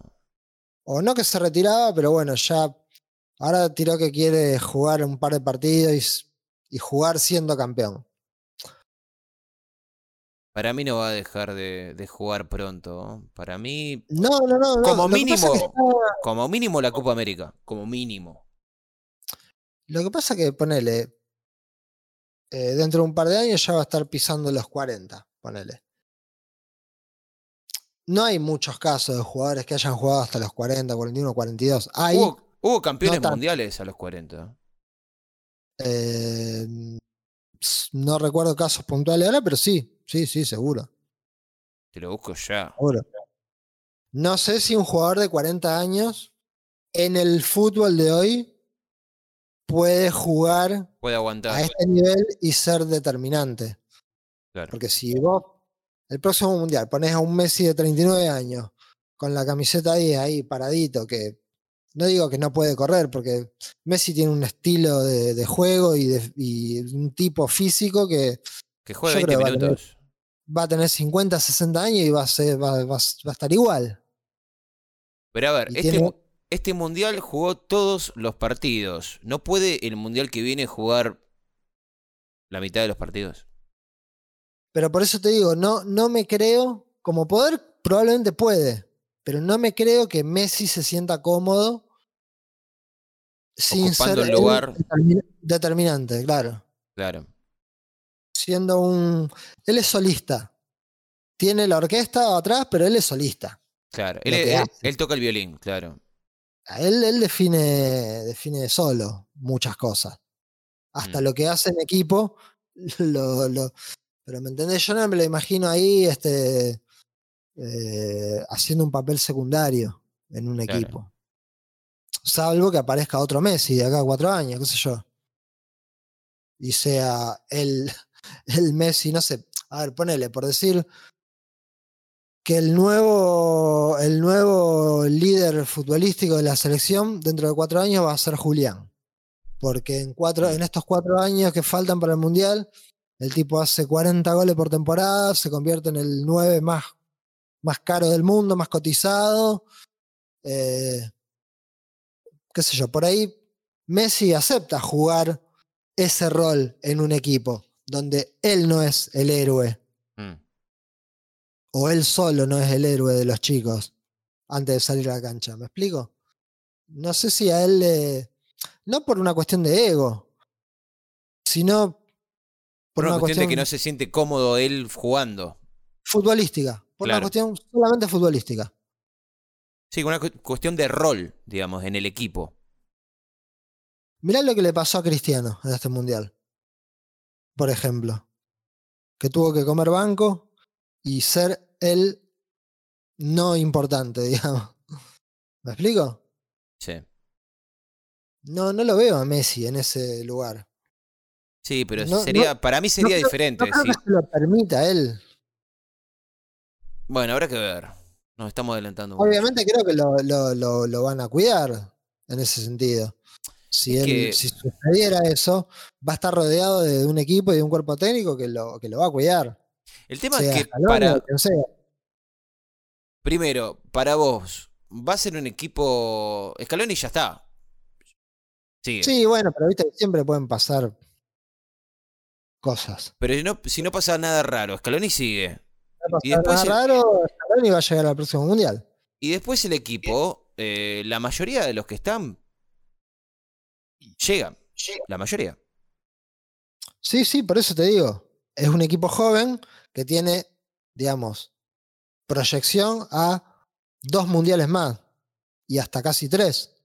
Speaker 2: O no que se retiraba, pero bueno, ya ahora tiró que quiere jugar un par de partidos y, jugar siendo campeón.
Speaker 1: Para mí no va a dejar de, de jugar pronto. ¿no? Para mí,
Speaker 2: No, no, no.
Speaker 1: Como mínimo.
Speaker 2: que está-
Speaker 1: como mínimo la Copa América. Como mínimo.
Speaker 2: Lo que pasa que, ponele, eh, dentro de un par de años ya va a estar pisando los 40, ponele. No hay muchos casos de jugadores que hayan jugado hasta los 40, 41, 42. Hay,
Speaker 1: Hubo, hubo campeones mundiales a los 40.
Speaker 2: eh, no recuerdo casos puntuales ahora, pero sí, sí, sí, seguro,
Speaker 1: Te lo busco ya.
Speaker 2: seguro. No sé si un jugador de 40 años en el fútbol de hoy puede jugar
Speaker 1: Puede aguantar.
Speaker 2: a este nivel y ser determinante.
Speaker 1: Claro.
Speaker 2: Porque si vos, el próximo mundial, pones a un Messi de 39 años con la camiseta ahí, ahí paradito, que no digo que no puede correr, porque Messi tiene un estilo de, de juego y, de- y un tipo físico que
Speaker 1: Que juegue
Speaker 2: yo
Speaker 1: 20
Speaker 2: creo que va a tener-
Speaker 1: minutos.
Speaker 2: va a tener 50, 60 años y va a, ser, va, va a- va a estar igual.
Speaker 1: Pero a ver,
Speaker 2: Y
Speaker 1: este,
Speaker 2: tiene-
Speaker 1: este mundial jugó todos los partidos. ¿No puede el mundial que viene jugar la mitad de los partidos?
Speaker 2: Pero por eso te digo, no, no me creo, como poder probablemente puede, pero no me creo que Messi se sienta cómodo sin
Speaker 1: Ocupando
Speaker 2: ser
Speaker 1: lugar.
Speaker 2: determin- determinante, claro.
Speaker 1: Claro.
Speaker 2: Siendo un... Él es solista. Tiene la orquesta atrás, pero él es solista.
Speaker 1: Claro.
Speaker 2: Lo
Speaker 1: Él, toca el violín, claro.
Speaker 2: Él, él define, define solo muchas cosas. Hasta
Speaker 1: Mm.
Speaker 2: lo que hace en equipo, lo, lo- pero ¿me entendés? Yo no me lo imagino ahí este, eh, haciendo un papel secundario en un
Speaker 1: Claro.
Speaker 2: equipo. Salvo que aparezca otro Messi de acá a cuatro años, qué sé yo. Y sea el, el Messi, no sé. A ver, ponele, por decir que el nuevo, el nuevo líder futbolístico de la selección dentro de cuatro años va a ser Julián. Porque en, cuatro, en estos cuatro años que faltan para el Mundial, el tipo hace 40 goles por temporada, se convierte en el 9 más, más caro del mundo, más cotizado. eh, qué sé yo, por ahí Messi acepta jugar ese rol en un equipo donde él no es el héroe
Speaker 1: Mm.
Speaker 2: o él solo no es el héroe de los chicos antes de salir a la cancha. ¿Me explico? no sé si a él le. No por una cuestión de ego, sino
Speaker 1: por una, cuestión, de que no se siente cómodo él jugando.
Speaker 2: Futbolística. Por una cuestión solamente futbolística.
Speaker 1: Sí, una cuestión de rol, digamos, en el equipo.
Speaker 2: Mirá lo que le pasó a Cristiano en este mundial. Por ejemplo. Que tuvo que comer banco y ser él no importante, digamos. ¿Me explico?
Speaker 1: Sí.
Speaker 2: No, no lo veo a Messi en ese lugar.
Speaker 1: Sí, pero sería, para mí sería diferente.
Speaker 2: No que se lo permita él.
Speaker 1: Bueno, habrá que ver. Nos estamos adelantando.
Speaker 2: Obviamente creo que lo, lo, van a cuidar en ese sentido. Si, él, si sucediera eso, va a estar rodeado de un equipo y de un cuerpo técnico que lo, que lo va a cuidar.
Speaker 1: El tema es que para... Primero, para vos, va a ser un equipo... Escalón y ya está.
Speaker 2: Sí, bueno, pero viste siempre pueden pasar cosas.
Speaker 1: Pero si no, si no pasa nada raro, Scaloni sigue.
Speaker 2: y después nada raro, Scaloni va a llegar al próximo mundial.
Speaker 1: Y después el equipo, eh, la mayoría de los que están llegan. La mayoría.
Speaker 2: Sí, sí, por eso te digo. Es un equipo joven que tiene, digamos, proyección a dos mundiales más. Y hasta casi tres.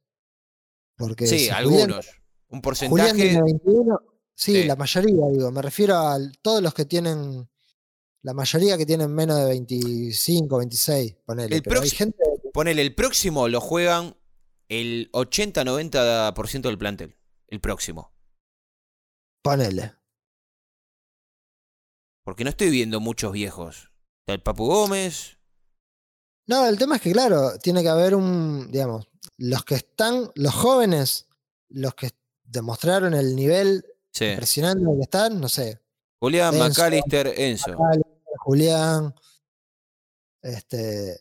Speaker 2: Porque
Speaker 1: sí, algunos. un porcentaje. 21,
Speaker 2: Sí, la mayoría, digo. Me refiero a todos los que tienen. La mayoría que tienen menos de 25, 26, ponele.
Speaker 1: El, ponele, el próximo lo juegan el 80-90% del plantel. El próximo.
Speaker 2: Ponele.
Speaker 1: Porque no estoy viendo muchos viejos. Está el Papu Gómez.
Speaker 2: No, el tema es que, claro, tiene que haber un. Digamos, los que están, los jóvenes, los que demostraron el nivel Sí. Impresionante que están, no sé.
Speaker 1: Julián, McAllister, Enzo.
Speaker 2: Julián. Este.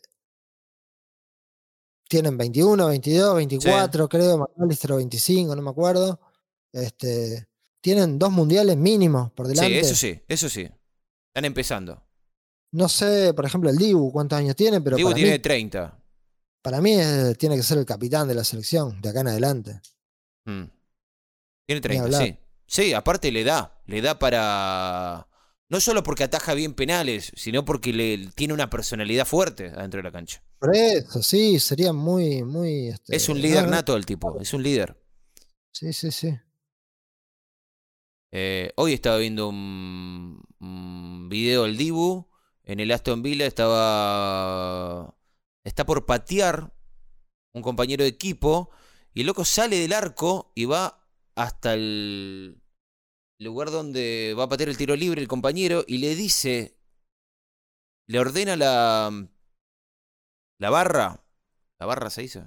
Speaker 2: Tienen 21, 22, 24, creo. McAllister 25, no me acuerdo. Este. Tienen dos mundiales mínimos por delante.
Speaker 1: Sí, eso sí, eso sí. Están empezando.
Speaker 2: No sé, por ejemplo, el Dibu cuántos años tiene, pero.
Speaker 1: Dibu tiene 30.
Speaker 2: Para mí tiene que ser el capitán de la selección de acá en adelante.
Speaker 1: Mm. Tiene 30, sí. Sí, aparte le da, le da para... No solo porque ataja bien penales, sino porque le, tiene una personalidad fuerte adentro de la cancha.
Speaker 2: Por eso, sí, sería muy, muy...
Speaker 1: Este, es un líder nato el tipo, es un líder.
Speaker 2: Sí, sí, sí.
Speaker 1: Eh, hoy estaba viendo un, un, video del Dibu. En el Aston Villa estaba. Está por patear un compañero de equipo. Y el loco sale del arco y va hasta el lugar donde va a patear el tiro libre el compañero y le dice, le ordena la, la barra, la barra se dice.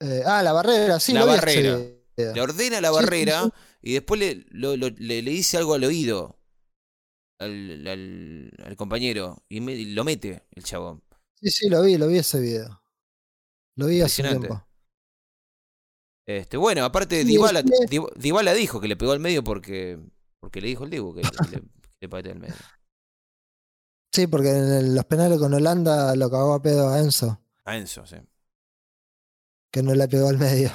Speaker 2: Eh, ah, la barrera, sí.
Speaker 1: La barrera. Le ordena la barrera y después le, le, dice algo al oído al, al, compañero y, lo mete el chabón.
Speaker 2: Sí, sí, lo vi, lo vi ese video. Lo vi hace tiempo.
Speaker 1: Este, bueno, aparte Dybala, Dybala, dijo que le pegó al medio porque, porque le dijo el Dibu que, le, le pateó al medio.
Speaker 2: Sí, porque en los penales con Holanda lo cagó a pedo a Enzo.
Speaker 1: A Enzo, sí.
Speaker 2: Que no le pegó al medio.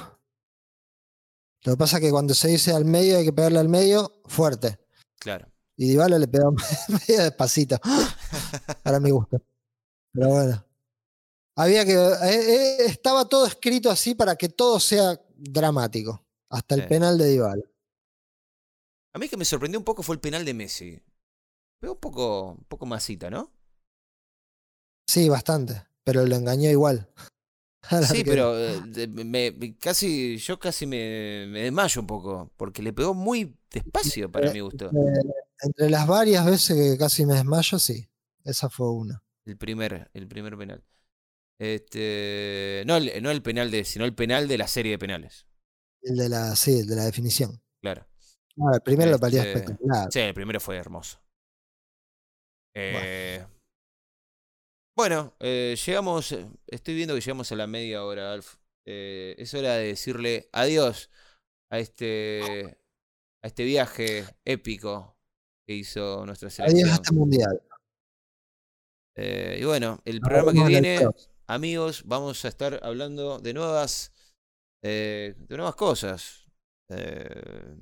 Speaker 2: Lo que pasa es que cuando se dice al medio hay que pegarle al medio fuerte.
Speaker 1: Claro.
Speaker 2: Y Dybala le pegó medio despacito. Para mi gusto. Pero bueno. Había que. Eh, eh, estaba todo escrito así para que todo sea dramático. Hasta el penal de Dybala.
Speaker 1: A mí que me sorprendió un poco fue el penal de Messi. Veo un poco, un poco masita, ¿no?
Speaker 2: Sí, bastante. Pero lo engañó igual.
Speaker 1: Sí, pero eh, me, casi, yo casi me, me, desmayo un poco, porque le pegó muy despacio para mi gusto.
Speaker 2: Entre, las varias veces que casi me desmayo, sí. Esa fue una.
Speaker 1: El primer, el primer penal. Este, no, el, no el penal de, sino el penal de la serie de penales.
Speaker 2: El de la, sí, el de la definición.
Speaker 1: Claro.
Speaker 2: el primero lo
Speaker 1: este,
Speaker 2: espectacular.
Speaker 1: Sí, el primero fue hermoso. Eh, bueno, eh, llegamos, estoy viendo que llegamos a la media hora, Alf. Eh, es hora de decirle adiós a este, a este viaje épico que hizo nuestra selección.
Speaker 2: Adiós a este mundial.
Speaker 1: y bueno, el programa que viene amigos, vamos a estar hablando de nuevas, eh, de nuevas cosas. Eh,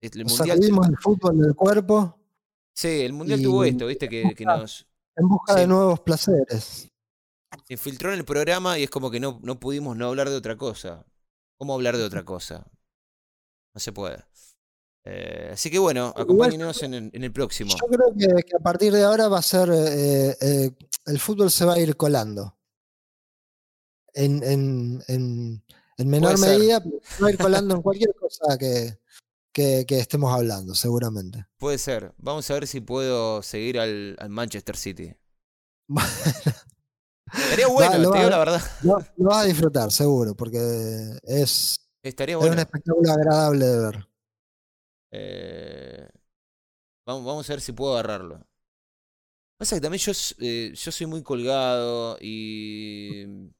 Speaker 1: el
Speaker 2: Nos
Speaker 1: mundial,
Speaker 2: sacudimos el fútbol del cuerpo
Speaker 1: sí, el mundial tuvo esto, viste, que, que nos
Speaker 2: en busca
Speaker 1: Sí.
Speaker 2: de nuevos placeres.
Speaker 1: se infiltró en el programa y es como que no, no pudimos no hablar de otra cosa. ¿Cómo hablar de otra cosa? No se puede. Eh, así que bueno, acompáñenos en, el- en el próximo.
Speaker 2: Yo creo que, que a partir de ahora va a ser. eh, eh, el fútbol se va a ir colando. En, en, en, en menor medida, pero se va a ir colando en cualquier cosa que, que, que estemos hablando, seguramente.
Speaker 1: Puede ser. Vamos a ver si puedo seguir al, al Manchester City. Estaría bueno, te
Speaker 2: va
Speaker 1: digo
Speaker 2: a
Speaker 1: la verdad.
Speaker 2: Lo, lo vas a disfrutar, seguro, porque es,
Speaker 1: Estaría
Speaker 2: es
Speaker 1: bueno.
Speaker 2: un espectáculo agradable de ver.
Speaker 1: Eh, vamos, vamos a ver si puedo agarrarlo. Pasa que también yo, eh, yo soy muy colgado y. No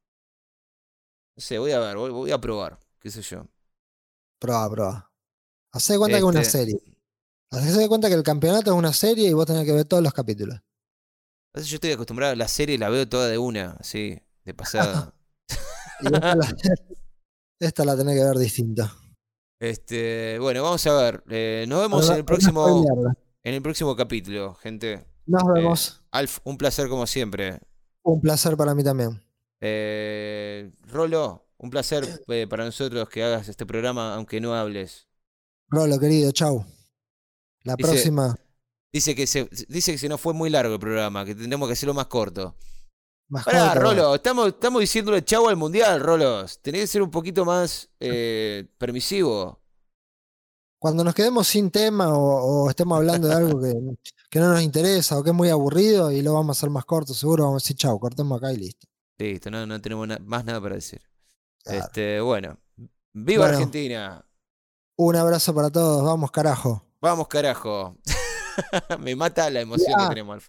Speaker 1: sé, voy a ver, voy, voy a probar, qué sé yo.
Speaker 2: Proba, proba. Hacé de cuenta que es una
Speaker 1: Este,
Speaker 2: serie. Hacé de cuenta que el campeonato es una serie y vos tenés que ver todos los capítulos.
Speaker 1: pasa Yo estoy acostumbrado a la serie, la veo toda de una, así, de pasada.
Speaker 2: Y esta, la, esta la tenés que ver distinta.
Speaker 1: este, bueno, vamos a ver. eh, nos vemos en el próximo, en el próximo capítulo, gente.
Speaker 2: Nos
Speaker 1: Eh,
Speaker 2: vemos.
Speaker 1: Alf, un placer como siempre.
Speaker 2: Un placer para mí también.
Speaker 1: Eh, Rolo, un placer eh, para nosotros que hagas este programa, aunque no hables.
Speaker 2: Rolo, querido, chau. La
Speaker 1: Dice-
Speaker 2: próxima,
Speaker 1: Dice que se, dice que se nos fue muy largo el programa, que tendremos que hacerlo más corto.
Speaker 2: más
Speaker 1: Pará,
Speaker 2: corta.
Speaker 1: Rolo, estamos, estamos diciéndole chau al mundial, Rolos. Tenés que ser un poquito más eh, permisivo.
Speaker 2: Cuando nos quedemos sin tema o, o estemos hablando de algo que, que no nos interesa o que es muy aburrido y lo vamos a hacer más corto, seguro vamos a decir chau, cortemos acá y listo.
Speaker 1: Listo, no, no tenemos na- más nada para decir.
Speaker 2: Claro.
Speaker 1: Este, bueno, viva
Speaker 2: Bueno.
Speaker 1: Argentina.
Speaker 2: Un abrazo para todos, vamos carajo.
Speaker 1: Vamos, carajo. Me mata la emoción que tenemos.